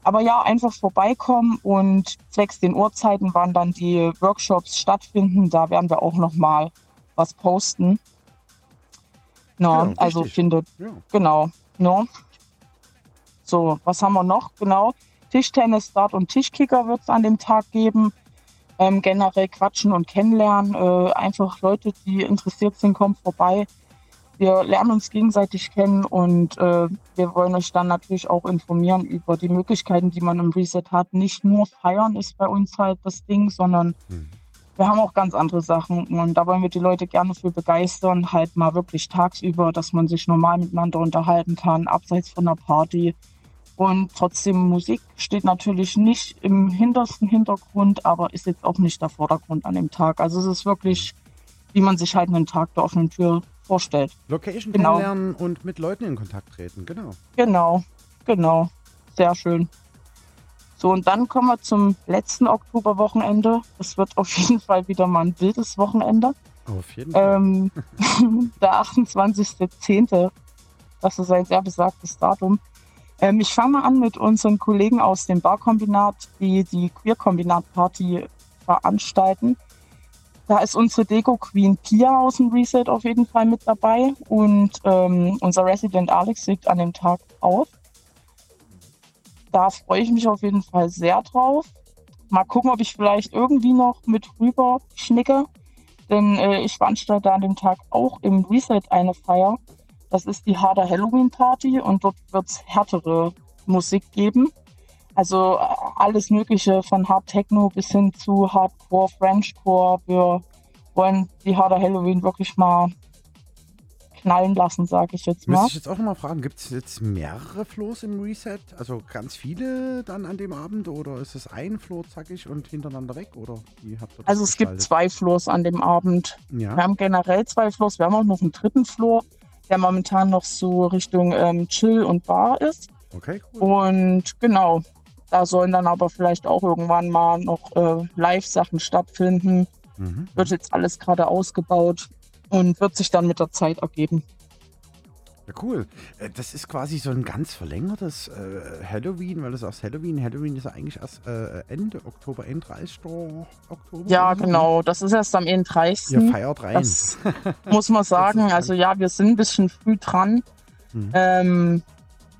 Speaker 7: aber ja, einfach vorbeikommen und zwecks den Uhrzeiten, wann dann die Workshops stattfinden, da werden wir auch nochmal was posten. No,
Speaker 2: Ja,
Speaker 7: also
Speaker 2: richtig.
Speaker 7: findet,
Speaker 2: Ja.
Speaker 7: genau. No. So, was haben wir noch? Genau. Tischtennis, Start und Tischkicker wird es an dem Tag geben. Ähm, generell quatschen und kennenlernen. Äh, einfach Leute, die interessiert sind, kommen vorbei. Wir lernen uns gegenseitig kennen und äh, wir wollen euch dann natürlich auch informieren über die Möglichkeiten, die man im Reset hat. Nicht nur feiern ist bei uns halt das Ding, sondern
Speaker 2: Hm.
Speaker 7: wir haben auch ganz andere Sachen. Und da wollen wir die Leute gerne für begeistern, halt mal wirklich tagsüber, dass man sich normal miteinander unterhalten kann, abseits von der Party. Und trotzdem Musik steht natürlich nicht im hintersten Hintergrund, aber ist jetzt auch nicht der Vordergrund an dem Tag. Also es ist wirklich, wie man sich halt einen Tag der offenen Tür vorstellt.
Speaker 2: Location
Speaker 7: Genau.
Speaker 2: kennenlernen und mit Leuten in Kontakt treten, genau.
Speaker 7: Genau, genau. Sehr schön. So, und dann kommen wir zum letzten Oktoberwochenende. Das wird auf jeden Fall wieder mal ein wildes Wochenende.
Speaker 2: Auf jeden Fall.
Speaker 7: Ähm, der 28.10. Das ist ein sehr besagtes Datum. Ähm, ich fange mal an mit unseren Kollegen aus dem Barkombinat, die die Queer-Kombinat-Party veranstalten. Da ist unsere Deko-Queen Pia aus dem Reset auf jeden Fall mit dabei und ähm, unser Resident Alex liegt an dem Tag auf. Da freue ich mich auf jeden Fall sehr drauf. Mal gucken, ob ich vielleicht irgendwie noch mit rüber schnicke. Denn äh, ich veranstalte an dem Tag auch im Reset eine Feier. Das ist die Harder Halloween Party und dort wird es härtere Musik geben. Also äh, alles Mögliche von Hard Techno bis hin zu Hardcore, Frenchcore. Wir wollen die Harder Halloween wirklich mal knallen lassen, sage ich jetzt
Speaker 2: Müsste
Speaker 7: mal.
Speaker 2: ich jetzt auch nochmal fragen, gibt es jetzt mehrere Floors im Reset? Also ganz viele dann an dem Abend oder ist es ein Floor zackig und hintereinander weg? Oder wie habt ihr das
Speaker 7: Also es gibt
Speaker 2: gestaltet?
Speaker 7: zwei Floors an dem Abend.
Speaker 2: Ja,
Speaker 7: Wir haben generell zwei Floors. Wir haben auch noch einen dritten Floor, der momentan noch so Richtung ähm, Chill und Bar ist.
Speaker 2: okay, cool.
Speaker 7: Und genau, da sollen dann aber vielleicht auch irgendwann mal noch äh, Live-Sachen stattfinden.
Speaker 2: Mhm.
Speaker 7: Wird jetzt alles gerade ausgebaut und wird sich dann mit der Zeit ergeben.
Speaker 2: Ja, cool. Äh, Das ist quasi so ein ganz verlängertes äh, Halloween, weil du sagst Halloween. Halloween ist ja eigentlich erst äh, Ende Oktober, 31. Oktober.
Speaker 7: Ja,
Speaker 2: so.
Speaker 7: genau. Das ist erst am 31.
Speaker 2: Ihr feiert rein.
Speaker 7: Das muss man sagen. Also ja, wir sind ein bisschen früh dran.
Speaker 2: Mhm.
Speaker 7: Ähm,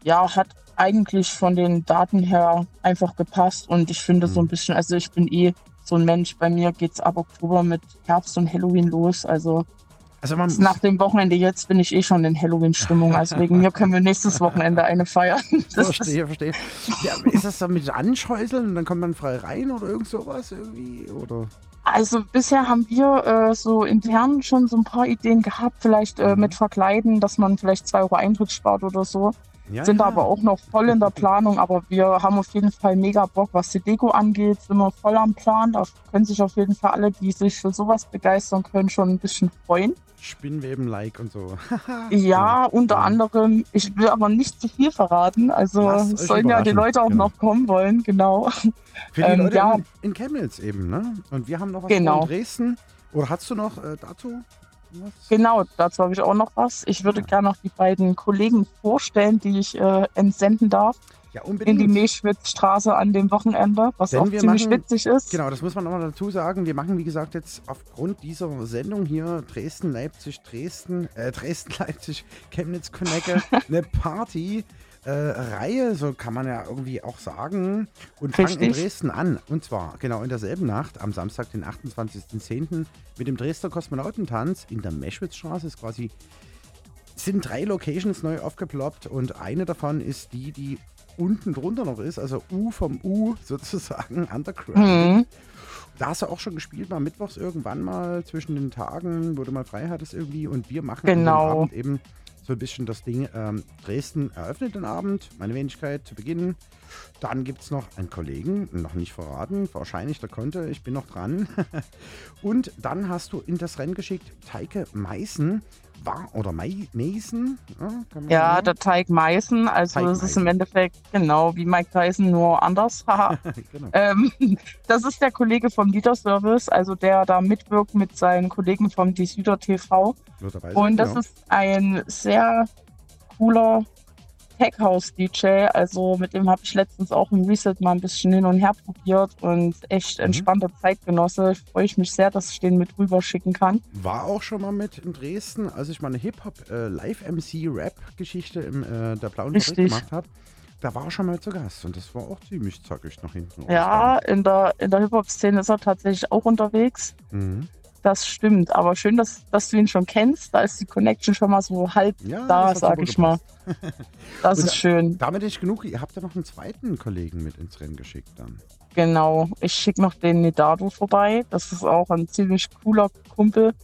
Speaker 7: ja, hat eigentlich von den Daten her einfach gepasst und ich finde so ein
Speaker 2: Mhm.
Speaker 7: bisschen, also ich bin eh so ein Mensch, bei mir geht's ab Oktober mit Herbst und Halloween los. Also
Speaker 2: Also man
Speaker 7: nach dem Wochenende jetzt bin ich eh schon in Halloween-Stimmung. Also wegen mir können wir nächstes Wochenende eine feiern. Das ist,
Speaker 2: Verstehe, verstehe. Ja, ist das dann mit Anschäuseln und dann kommt man frei rein oder irgend sowas irgendwie? Oder?
Speaker 7: also bisher haben wir äh, so intern schon so ein paar Ideen gehabt, vielleicht äh,
Speaker 2: Mhm.
Speaker 7: mit Verkleiden, dass man vielleicht zwei Euro Eintritt spart oder so.
Speaker 2: Ja,
Speaker 7: sind
Speaker 2: ja.
Speaker 7: aber auch noch voll in der Planung, aber wir haben auf jeden Fall mega Bock, was die Deko angeht, sind wir voll am Plan. Da können sich auf jeden Fall alle, die sich für sowas begeistern können, schon ein bisschen freuen.
Speaker 2: Spinnweben-like und so.
Speaker 7: Ja, unter
Speaker 2: Ja.
Speaker 7: anderem, ich will aber nicht zu viel verraten, also
Speaker 2: Lasst
Speaker 7: sollen ja die Leute auch
Speaker 2: genau.
Speaker 7: noch kommen wollen, genau.
Speaker 2: Für die
Speaker 7: Ähm,
Speaker 2: Leute
Speaker 7: ja.
Speaker 2: in, in Chemnitz eben, ne? Und wir haben noch was
Speaker 7: Genau.
Speaker 2: in Dresden. Oder hast du noch äh, dazu was?
Speaker 7: Genau, dazu habe ich auch noch was. Ich würde
Speaker 2: Ja.
Speaker 7: gerne noch die beiden Kollegen vorstellen, die ich äh, entsenden darf
Speaker 2: Ja,
Speaker 7: in die
Speaker 2: unbedingt.
Speaker 7: Meschwitzstraße an dem Wochenende, was
Speaker 2: Denn
Speaker 7: auch ziemlich
Speaker 2: machen-
Speaker 7: witzig ist.
Speaker 2: Genau, das muss man nochmal dazu sagen. Wir machen, wie gesagt, jetzt aufgrund dieser Sendung hier Dresden, Leipzig, Dresden, äh, Dresden, Leipzig, Chemnitz, Connecke, eine Party. Äh, Reihe, so kann man ja irgendwie auch sagen, und fangen in. Dresden an. Und zwar genau in derselben Nacht, am Samstag, den 28.10., mit dem Dresdner Kosmonautentanz in der Meschwitzstraße. Ist quasi, sind drei Locations neu aufgeploppt und eine davon ist die, die unten drunter noch ist, also U vom U sozusagen, Underground.
Speaker 7: Mhm.
Speaker 2: Da hast du auch schon gespielt, mal mittwochs irgendwann mal zwischen den Tagen, wo du mal frei hattest irgendwie. Und wir machen
Speaker 7: Genau.
Speaker 2: Abend eben so ein bisschen das Ding. Ähm, Dresden eröffnet den Abend, meine Wenigkeit zu Beginn. Dann gibt es noch einen Kollegen, noch nicht verraten, wahrscheinlich der konnte, ich bin noch dran. Und dann hast du in das Rennen geschickt Teike Meißen, oder Mei, Meißen. Ja,
Speaker 7: Ja, der Teig Meißen, also
Speaker 2: Teig
Speaker 7: es ist im Endeffekt genau wie Mike Tyson, nur anders.
Speaker 2: Genau.
Speaker 7: ähm, das ist der Kollege vom Liederservice, also der da mitwirkt mit seinen Kollegen vom Die Süder TV. Und das
Speaker 2: genau.
Speaker 7: ist ein sehr cooler Tech-House-DJ. Also mit dem habe ich letztens auch im Reset mal ein bisschen hin und her probiert und echt
Speaker 2: Mhm.
Speaker 7: entspannter Zeitgenosse. Freue ich mich sehr, dass ich den mit rüber schicken kann.
Speaker 2: War auch schon mal mit in Dresden, als ich mal eine Hip-Hop äh, in äh, der Blauen Fabrik gemacht habe. da war er schon mal zu Gast und das war auch ziemlich zackig nach hinten.
Speaker 7: Ja, in der, in der Hip-Hop-Szene ist er tatsächlich auch unterwegs.
Speaker 2: Mhm.
Speaker 7: Das stimmt. Aber schön, dass, dass du ihn schon kennst. Da ist die Connection schon mal so halb
Speaker 2: Ja,
Speaker 7: da, sag ich mal. Das ist schön.
Speaker 2: Damit ist genug. Ihr habt ja noch einen zweiten Kollegen mit ins Rennen geschickt dann.
Speaker 7: Genau. Ich schicke noch den Nidado vorbei. Das ist auch ein ziemlich cooler Kumpel.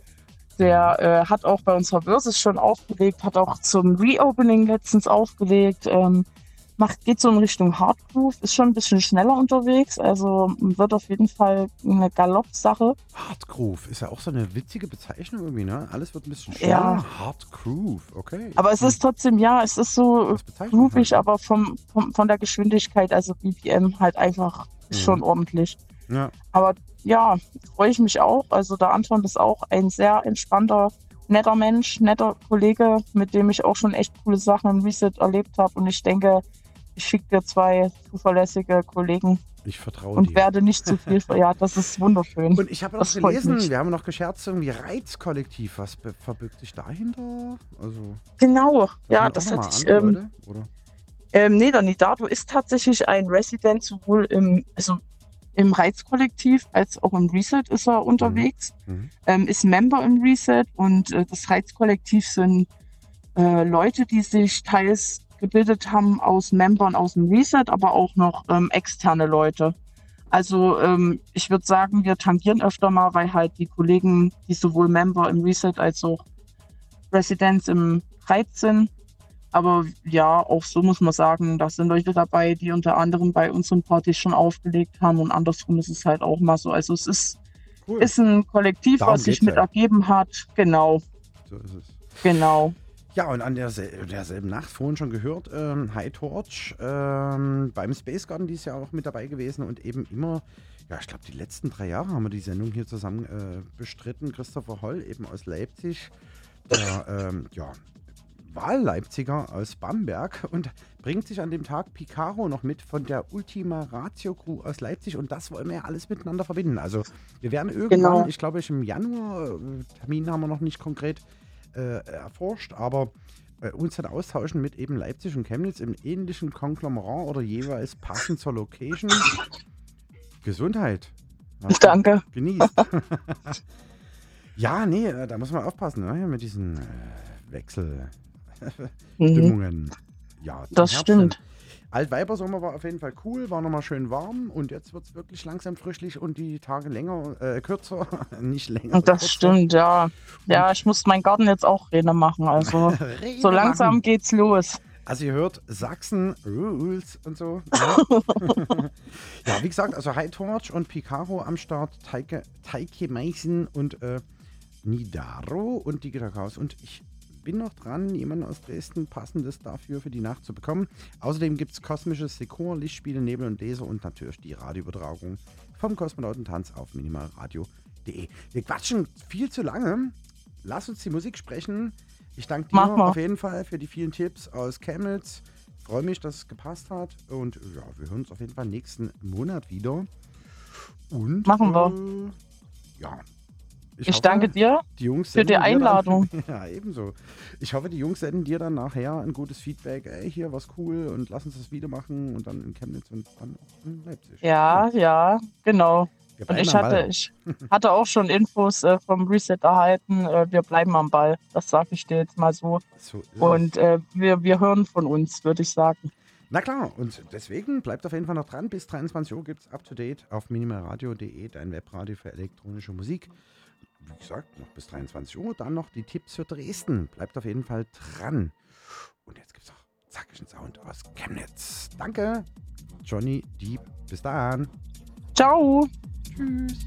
Speaker 7: Der äh, hat auch bei unserer Versus schon aufgelegt, hat auch zum Reopening letztens aufgelegt. Ähm, macht, geht so in Richtung Hardgroove, ist schon ein bisschen schneller unterwegs. Also wird auf jeden Fall eine Galopp-Sache.
Speaker 2: Hard Groove ist ja auch so eine witzige Bezeichnung irgendwie, ne? Alles wird ein bisschen
Speaker 7: Ja.
Speaker 2: schneller. Hard Groove, okay.
Speaker 7: Aber es ist trotzdem, ja, es ist so groovig,
Speaker 2: halt.
Speaker 7: aber vom, vom, von der Geschwindigkeit, also BPM halt einfach
Speaker 2: Mhm.
Speaker 7: schon ordentlich.
Speaker 2: Ja.
Speaker 7: Aber ja, freue ich mich auch. Also der Anton ist auch ein sehr entspannter, netter Mensch, netter Kollege, mit dem ich auch schon echt coole Sachen im Reset erlebt habe. Und ich denke, ich schicke dir zwei zuverlässige Kollegen
Speaker 2: Ich vertraue
Speaker 7: und
Speaker 2: dir.
Speaker 7: werde nicht zu viel. ja, das ist wunderschön.
Speaker 2: Und ich habe noch gelesen, wir haben noch gescherzt, irgendwie Reizkollektiv. Was verbirgt sich dahinter? Also,
Speaker 7: Genau, ja, das hatte ich.
Speaker 2: andere
Speaker 7: Ähm? Ähm, nee, der Nidado ist tatsächlich ein Resident, sowohl im, also im Reizkollektiv als auch im Reset ist er unterwegs.
Speaker 2: Mhm.
Speaker 7: Ähm, ist Member im Reset und äh, das Reizkollektiv sind äh, Leute, die sich teils gebildet haben aus Membern aus dem Reset, aber auch noch ähm, externe Leute. Also ähm, ich würde sagen, wir tangieren öfter mal, weil halt die Kollegen, die sowohl Member im Reset als auch Residents im Reiz sind, aber ja, auch so muss man sagen, da sind Leute dabei, die unter anderem bei unseren Partys schon aufgelegt haben und andersrum ist es halt auch mal so. Also es ist,
Speaker 2: Cool.
Speaker 7: ist ein Kollektiv,
Speaker 2: Darum
Speaker 7: was sich mit
Speaker 2: ja.
Speaker 7: ergeben hat. Genau,
Speaker 2: So ist es.
Speaker 7: genau.
Speaker 2: Ja, und an dersel derselben Nacht, vorhin schon gehört, ähm, High Torch ähm, beim Space Garden dieses Jahr auch mit dabei gewesen und eben immer, ja, ich glaube, die letzten drei Jahre haben wir die Sendung hier zusammen äh, bestritten. Christopher Holl, eben aus Leipzig, der, ähm, ja, Wahlleipziger aus Bamberg und bringt sich an dem Tag Picaro noch mit von der Ultima Ratio Crew aus Leipzig und das wollen wir ja alles miteinander verbinden. Also wir werden irgendwann,
Speaker 7: Genau.
Speaker 2: ich glaube, ich im Januar, äh, Termin haben wir noch nicht konkret äh, erforscht, aber äh, uns dann austauschen mit eben Leipzig und Chemnitz im ähnlichen Konglomerat oder jeweils passend zur Location. Gesundheit. Du
Speaker 7: Danke.
Speaker 2: Genießt. ja, nee, äh, da muss man aufpassen, ne? mit diesen äh, Wechselstimmungen.
Speaker 7: Mhm.
Speaker 2: Ja,
Speaker 7: Das
Speaker 2: Herbst
Speaker 7: stimmt.
Speaker 2: hin. Altweibersommer war auf jeden Fall cool, war nochmal schön warm und jetzt wird es wirklich langsam frischlich und die Tage länger, äh, kürzer, nicht länger.
Speaker 7: Und das
Speaker 2: kürzer.
Speaker 7: stimmt, ja. Ja, ich muss meinen Garten jetzt auch Rede machen. Also
Speaker 2: Rede
Speaker 7: so langsam
Speaker 2: machen.
Speaker 7: geht's los.
Speaker 2: Also ihr hört Sachsen Rules und so. Ne? ja, wie gesagt, also High Torch und Picaro am Start, Teike, Teike Meißen und äh, Nidaro und Digital Chaos. Und ich bin noch dran, jemanden aus Dresden passendes dafür für die Nacht zu bekommen. Außerdem gibt es kosmisches Sekor, Lichtspiele, Nebel und Laser und natürlich die Radioübertragung vom Kosmonautentanz auf minimalradio.de. Wir quatschen viel zu lange. Lass uns die Musik sprechen. Ich danke dir auf jeden Fall für die vielen Tipps aus Chemnitz. Freue mich, dass es gepasst hat. Und ja, wir hören uns auf jeden Fall nächsten Monat wieder. Und
Speaker 7: Machen wir.
Speaker 2: Äh, ja.
Speaker 7: Ich
Speaker 2: hoffe,
Speaker 7: danke dir. für die Einladung.
Speaker 2: Dann, ja, ebenso. Ich hoffe, die Jungs senden dir dann nachher ein gutes Feedback. Ey, hier was cool und lass uns das wieder machen und dann in Chemnitz und dann auch in Leipzig.
Speaker 7: Ja, ja, genau.
Speaker 2: Wir
Speaker 7: Und ich hatte, ich hatte auch schon Infos äh, vom Reset erhalten. Äh, wir bleiben am Ball. Das sage ich dir jetzt mal so.
Speaker 2: So.
Speaker 7: Und äh, wir, wir hören von uns, würde ich sagen.
Speaker 2: Na klar, und deswegen bleibt auf jeden Fall noch dran. Bis 23 Uhr gibt es up to date auf minimalradio.de, dein Webradio für elektronische Musik wie gesagt, noch bis 23 Uhr. Dann noch die Tipps für Dresden. Bleibt auf jeden Fall dran. Und jetzt gibt es auch Zackischen Sound aus Chemnitz. Danke, Johnny Deep. Bis dann.
Speaker 7: Ciao.
Speaker 2: Tschüss.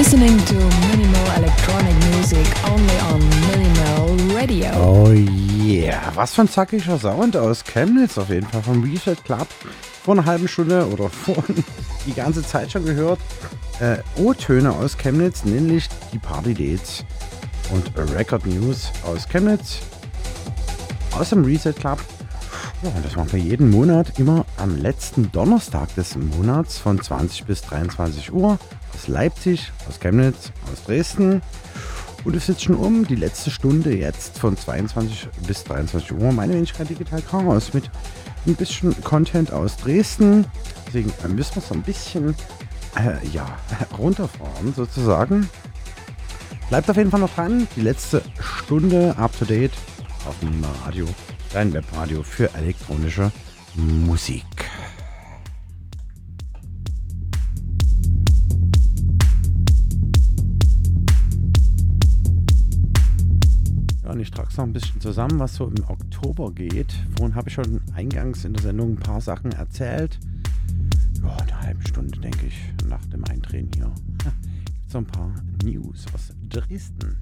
Speaker 1: Listening to Minimal Electronic Music only on Minimal Radio.
Speaker 2: Oh yeah, was für ein zackiger Sound aus Chemnitz auf jeden Fall vom Reset Club. Vor einer halben Stunde oder vor die ganze Zeit schon gehört. Äh, O-Töne aus Chemnitz, nämlich die Party Dates und Record News aus Chemnitz. Aus dem Reset Club. Ja, das machen wir jeden Monat immer am letzten Donnerstag des Monats von 20 bis 23 Uhr aus Leipzig, aus Chemnitz, aus Dresden. Und es ist jetzt schon um die letzte Stunde jetzt von 22 bis 23 Uhr. Meine Wenigkeit Digital Chaos mit ein bisschen Content aus Dresden. Deswegen müssen wir es ein bisschen äh, ja, runterfahren sozusagen. Bleibt auf jeden Fall noch dran. Die letzte Stunde up to date auf dem Radio, dein Webradio für elektronische Musik. Ich trage es noch ein bisschen zusammen, was so im Oktober geht. Vorhin habe ich schon eingangs in der Sendung ein paar Sachen erzählt. Ja, eine halbe Stunde, denke ich, nach dem Eindrehen hier. Gibt so ein paar News aus Dresden.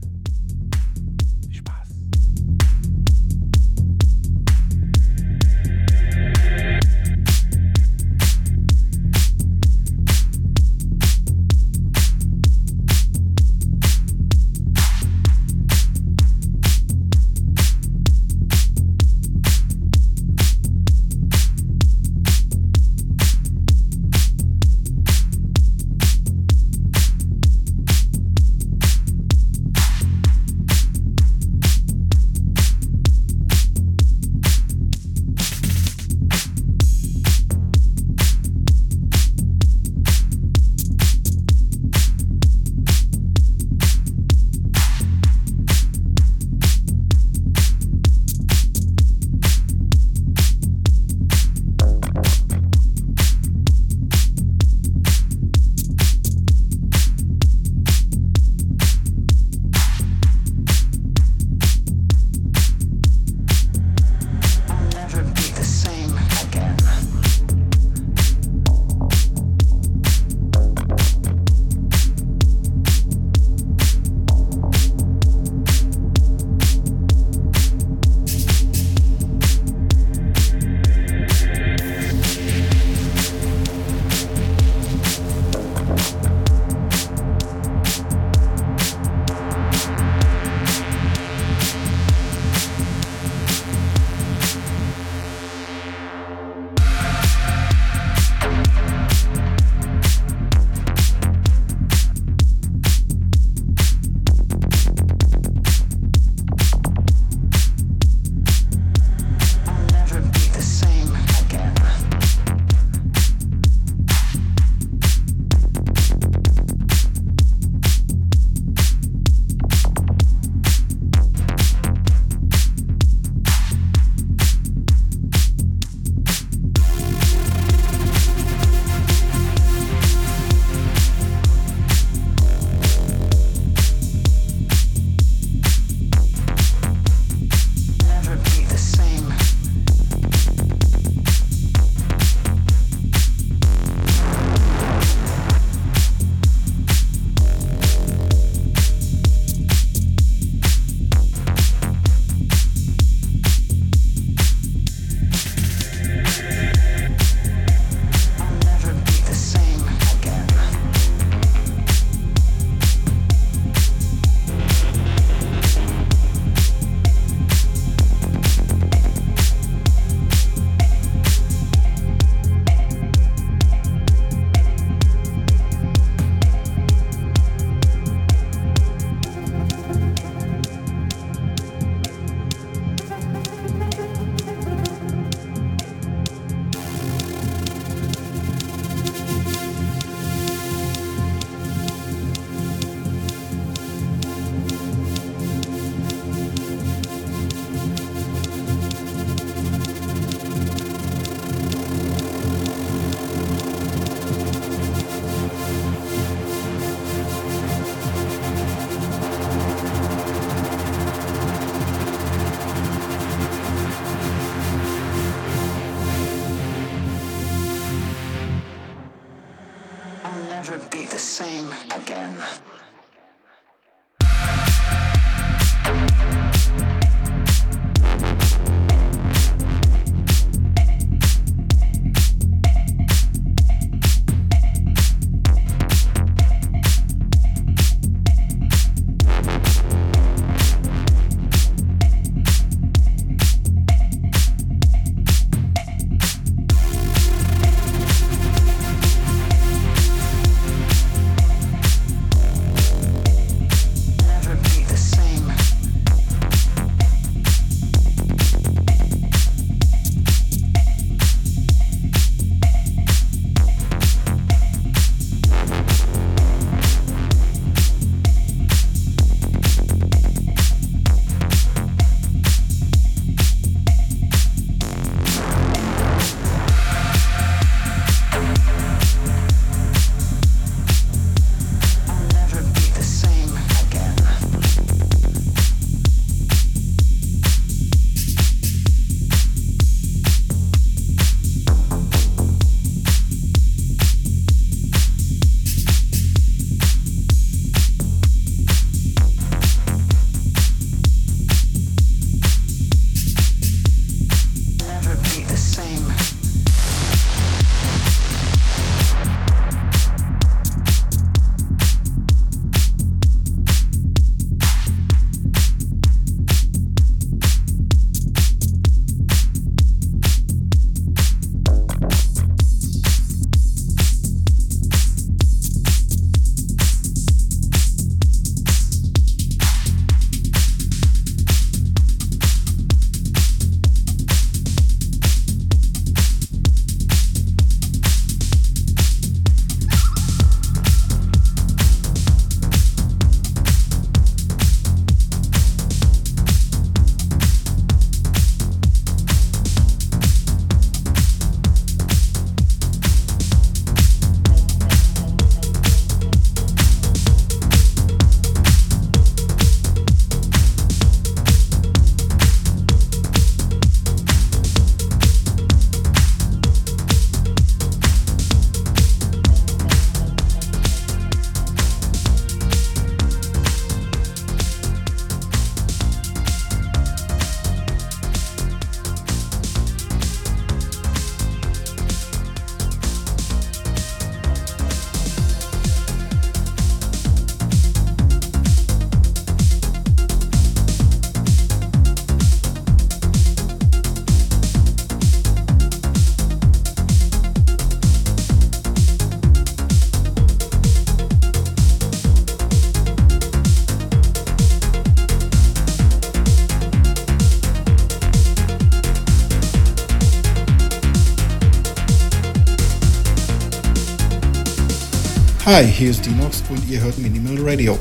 Speaker 8: Hi, hier ist Dinox und ihr hört Minimal Radio.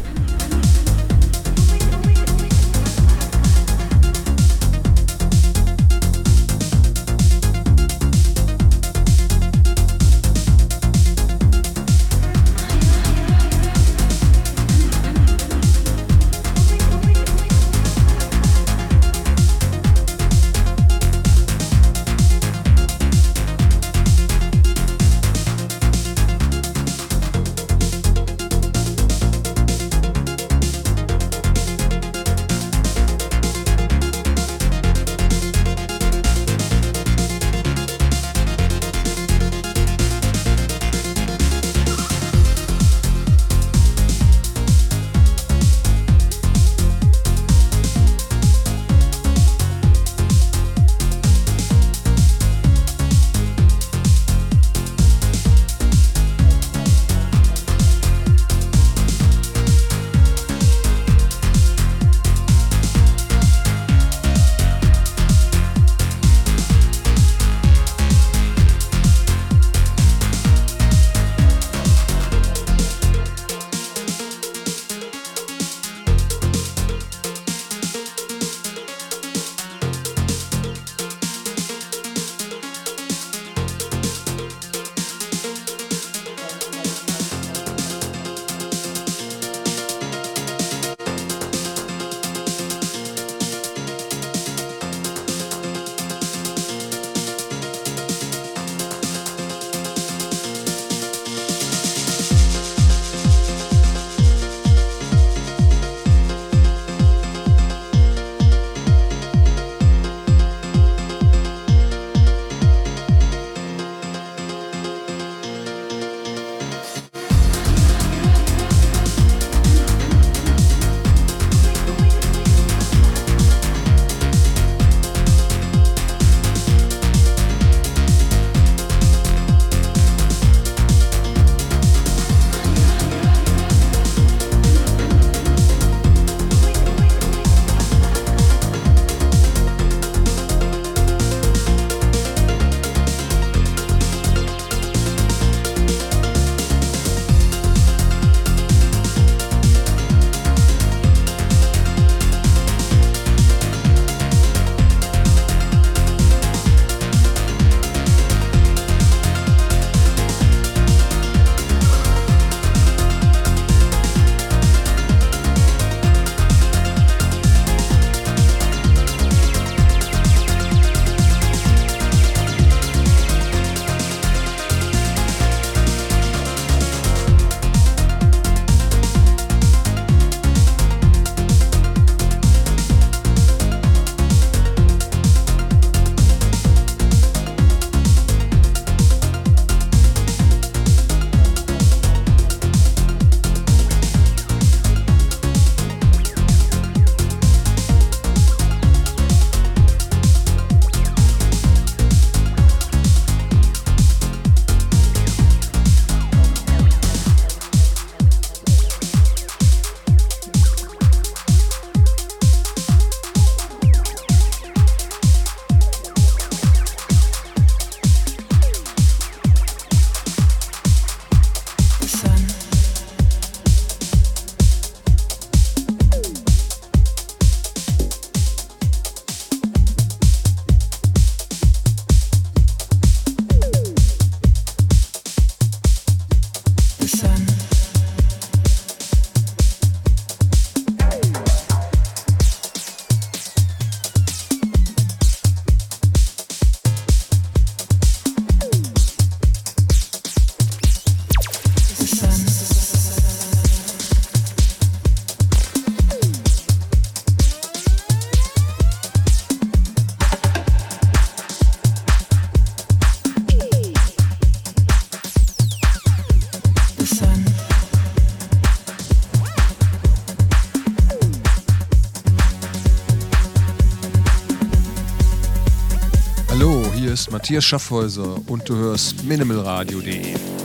Speaker 9: Matthias Schaffhäuser und du hörst minimalradio.de.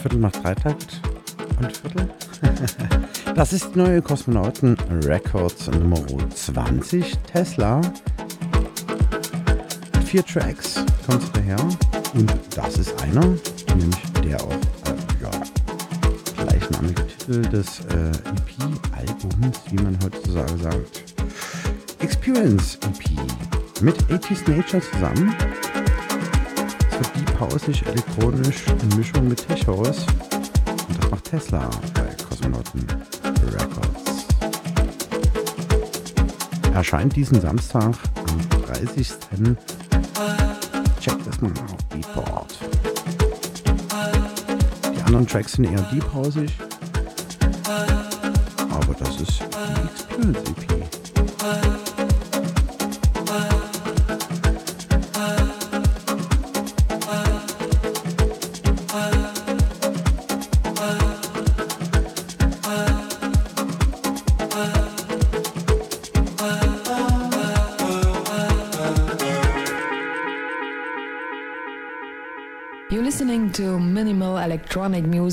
Speaker 2: Viertel macht Dreitakt und Viertel. Das ist neue Kosmonauten Records Nummer 20 Tesla. Vier Tracks kommt daher und das ist einer, nämlich der auch äh, ja, gleichnamige Titel des äh, EP-Albums, wie man heutzutage sagt. Experience EP mit 80s Nature zusammen. Hausig elektronisch in Mischung mit Tech House. Und das macht Tesla bei Kosmonauten Records. Erscheint diesen Samstag am 30. Checkt das mal auf Beatport. Die anderen Tracks sind eher deep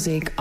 Speaker 1: music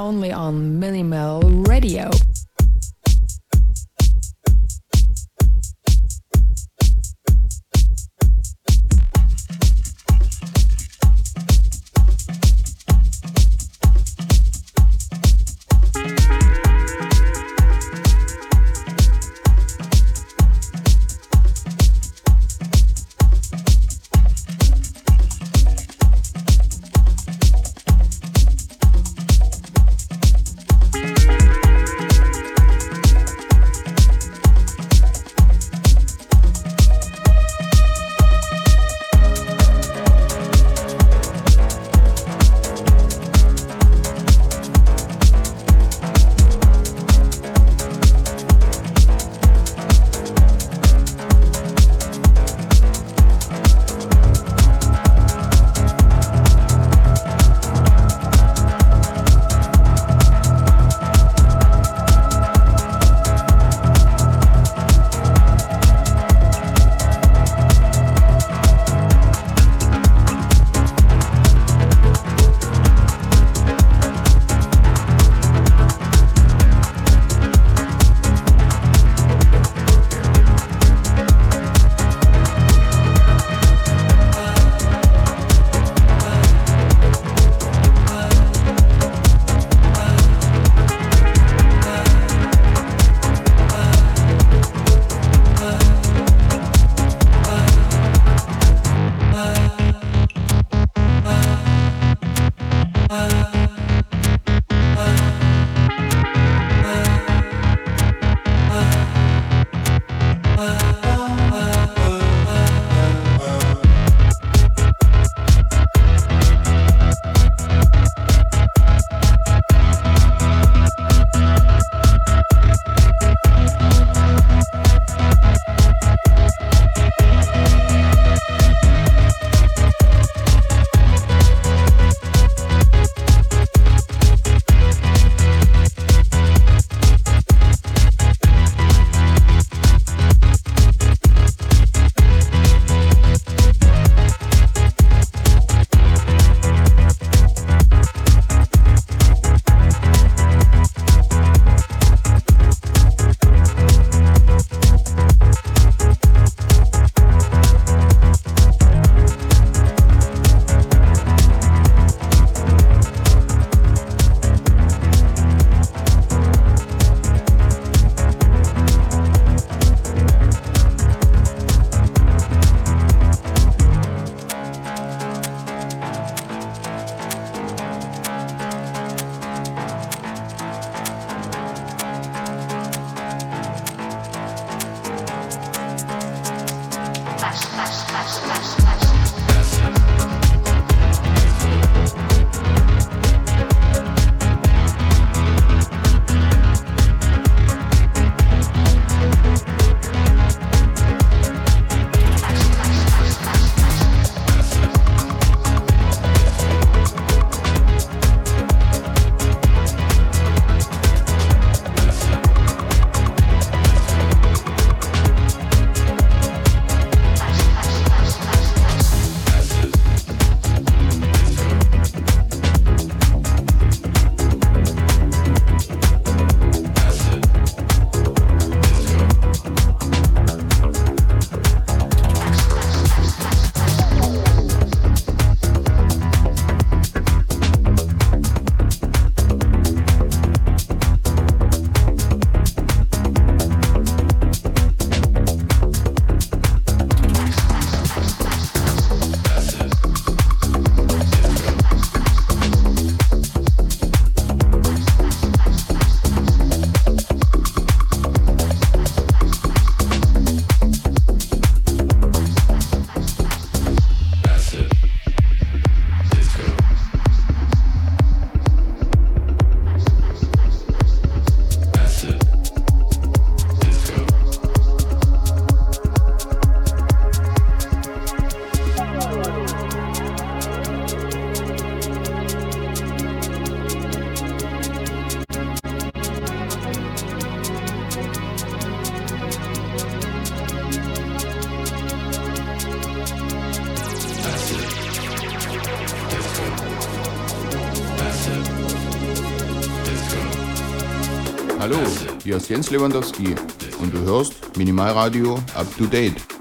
Speaker 10: Jens Lewandowski und du hörst Minimalradio Up to Date.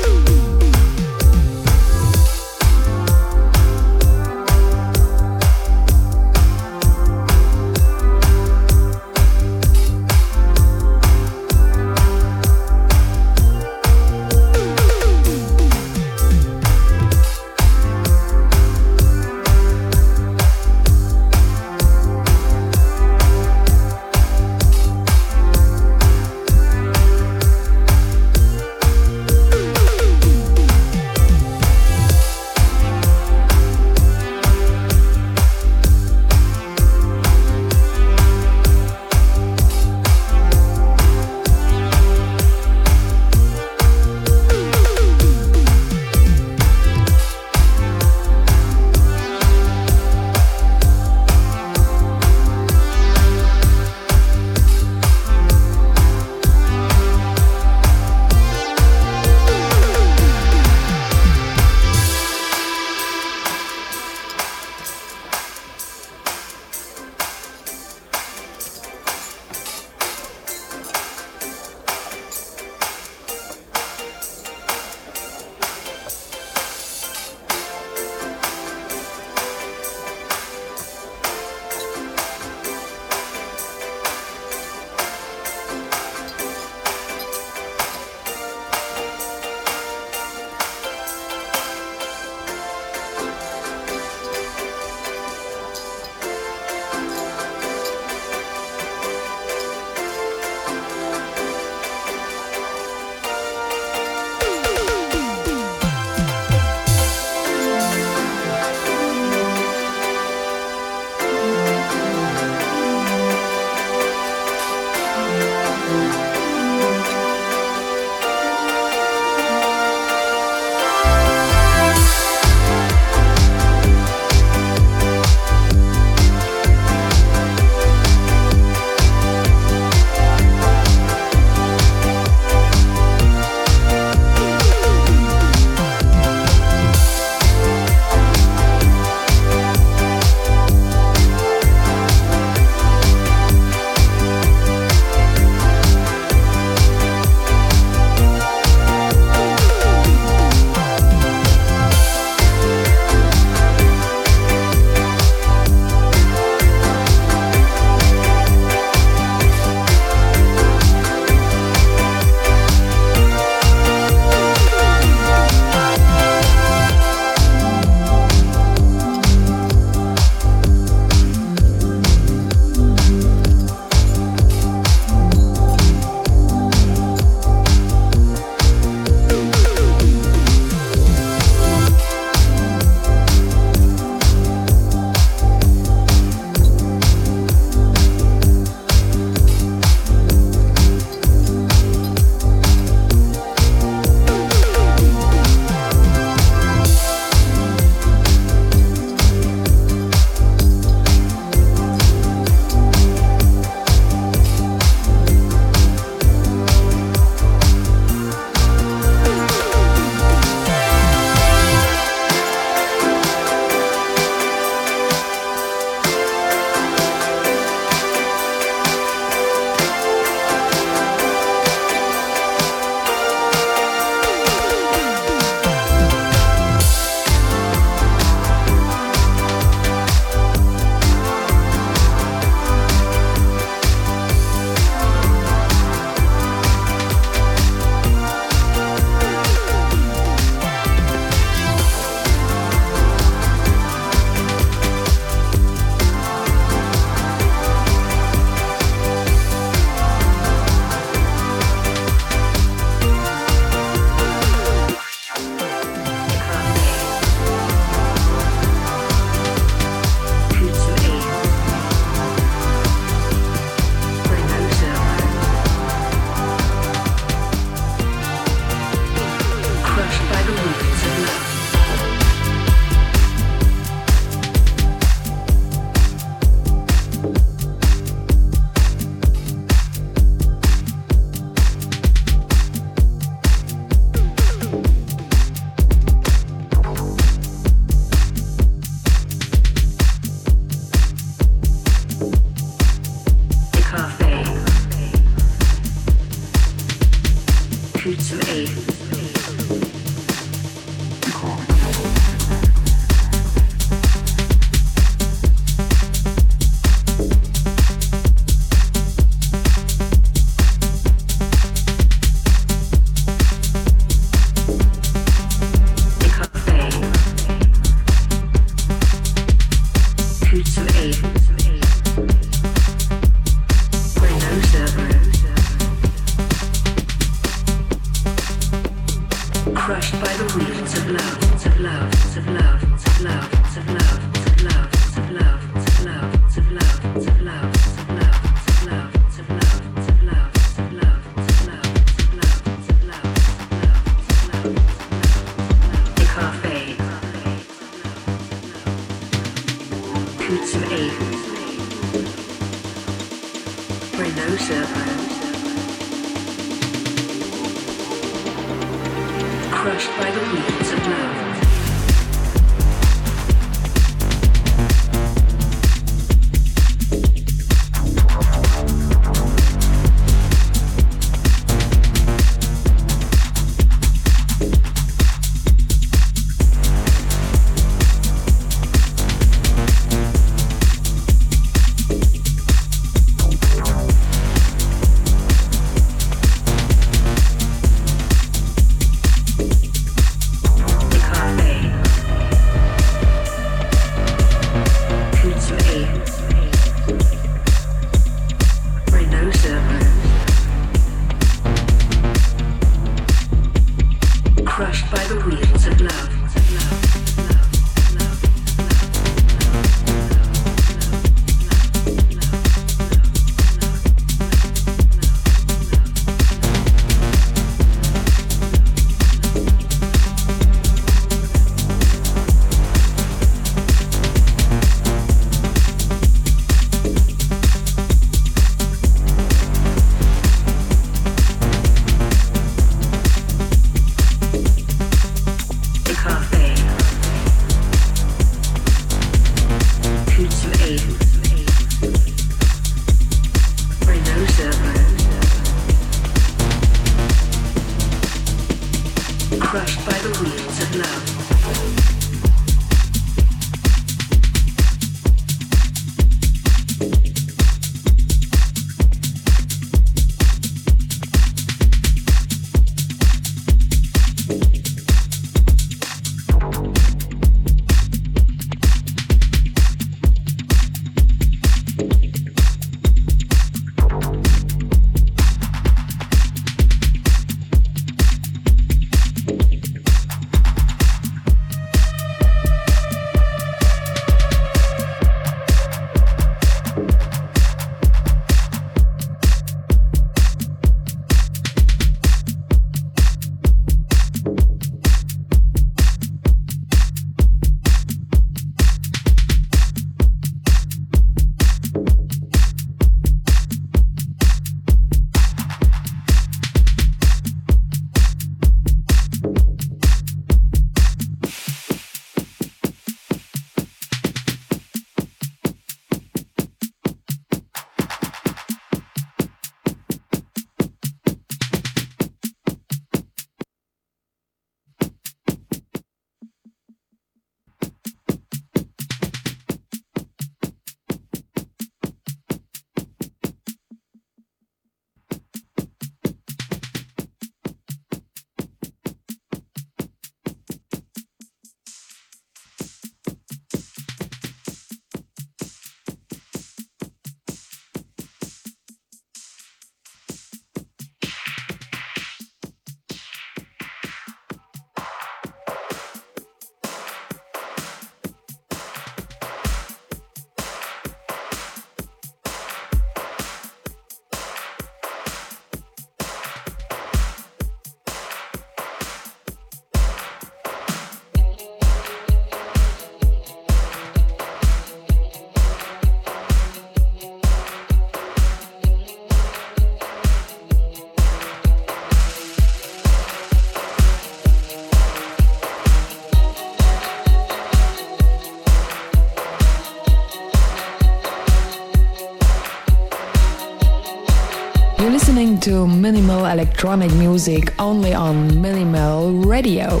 Speaker 1: To minimal electronic music only on Minimal Radio.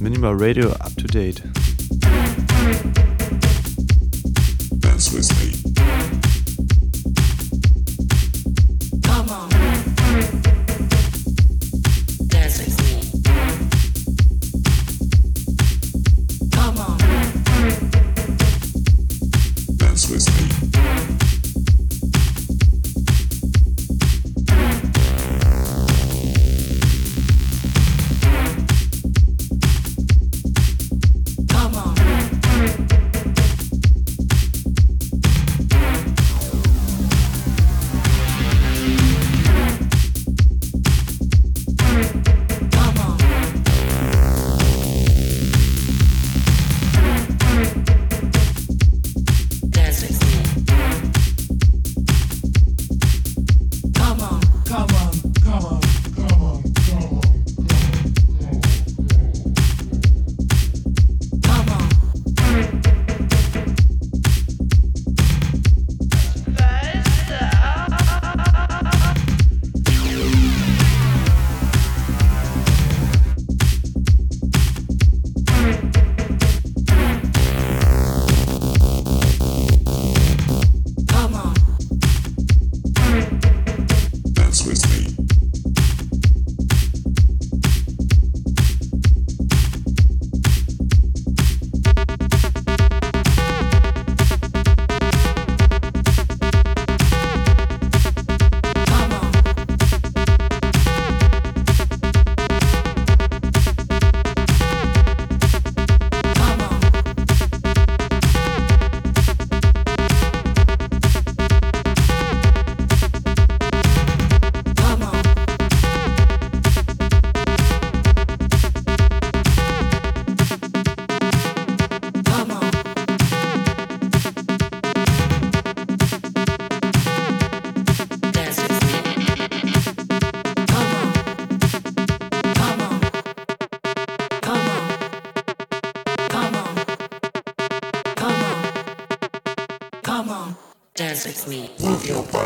Speaker 11: Minimal Radio up to date.
Speaker 12: Спасибо.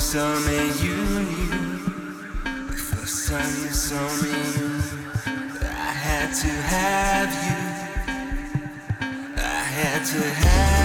Speaker 12: saw me, you knew. The first time you saw me, I
Speaker 2: had to have you. I had to have.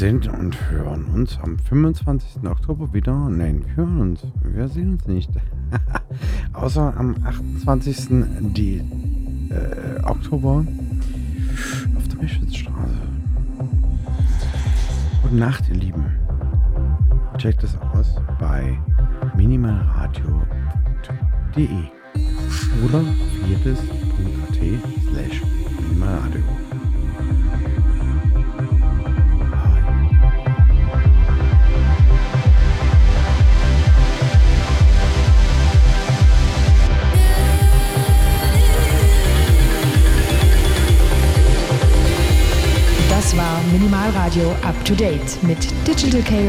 Speaker 2: Sind und hören uns am 25. Oktober wieder. Nein, wir hören uns. Wir sehen uns nicht. Außer am 28. Die, äh, Oktober auf der Bischofsstraße. Gute Nacht, ihr Lieben. Checkt es aus bei minimalradio.de oder viertes.at.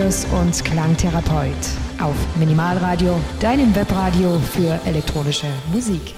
Speaker 1: Chaos und Klangtherapeut auf Minimalradio, deinem Webradio für elektronische Musik.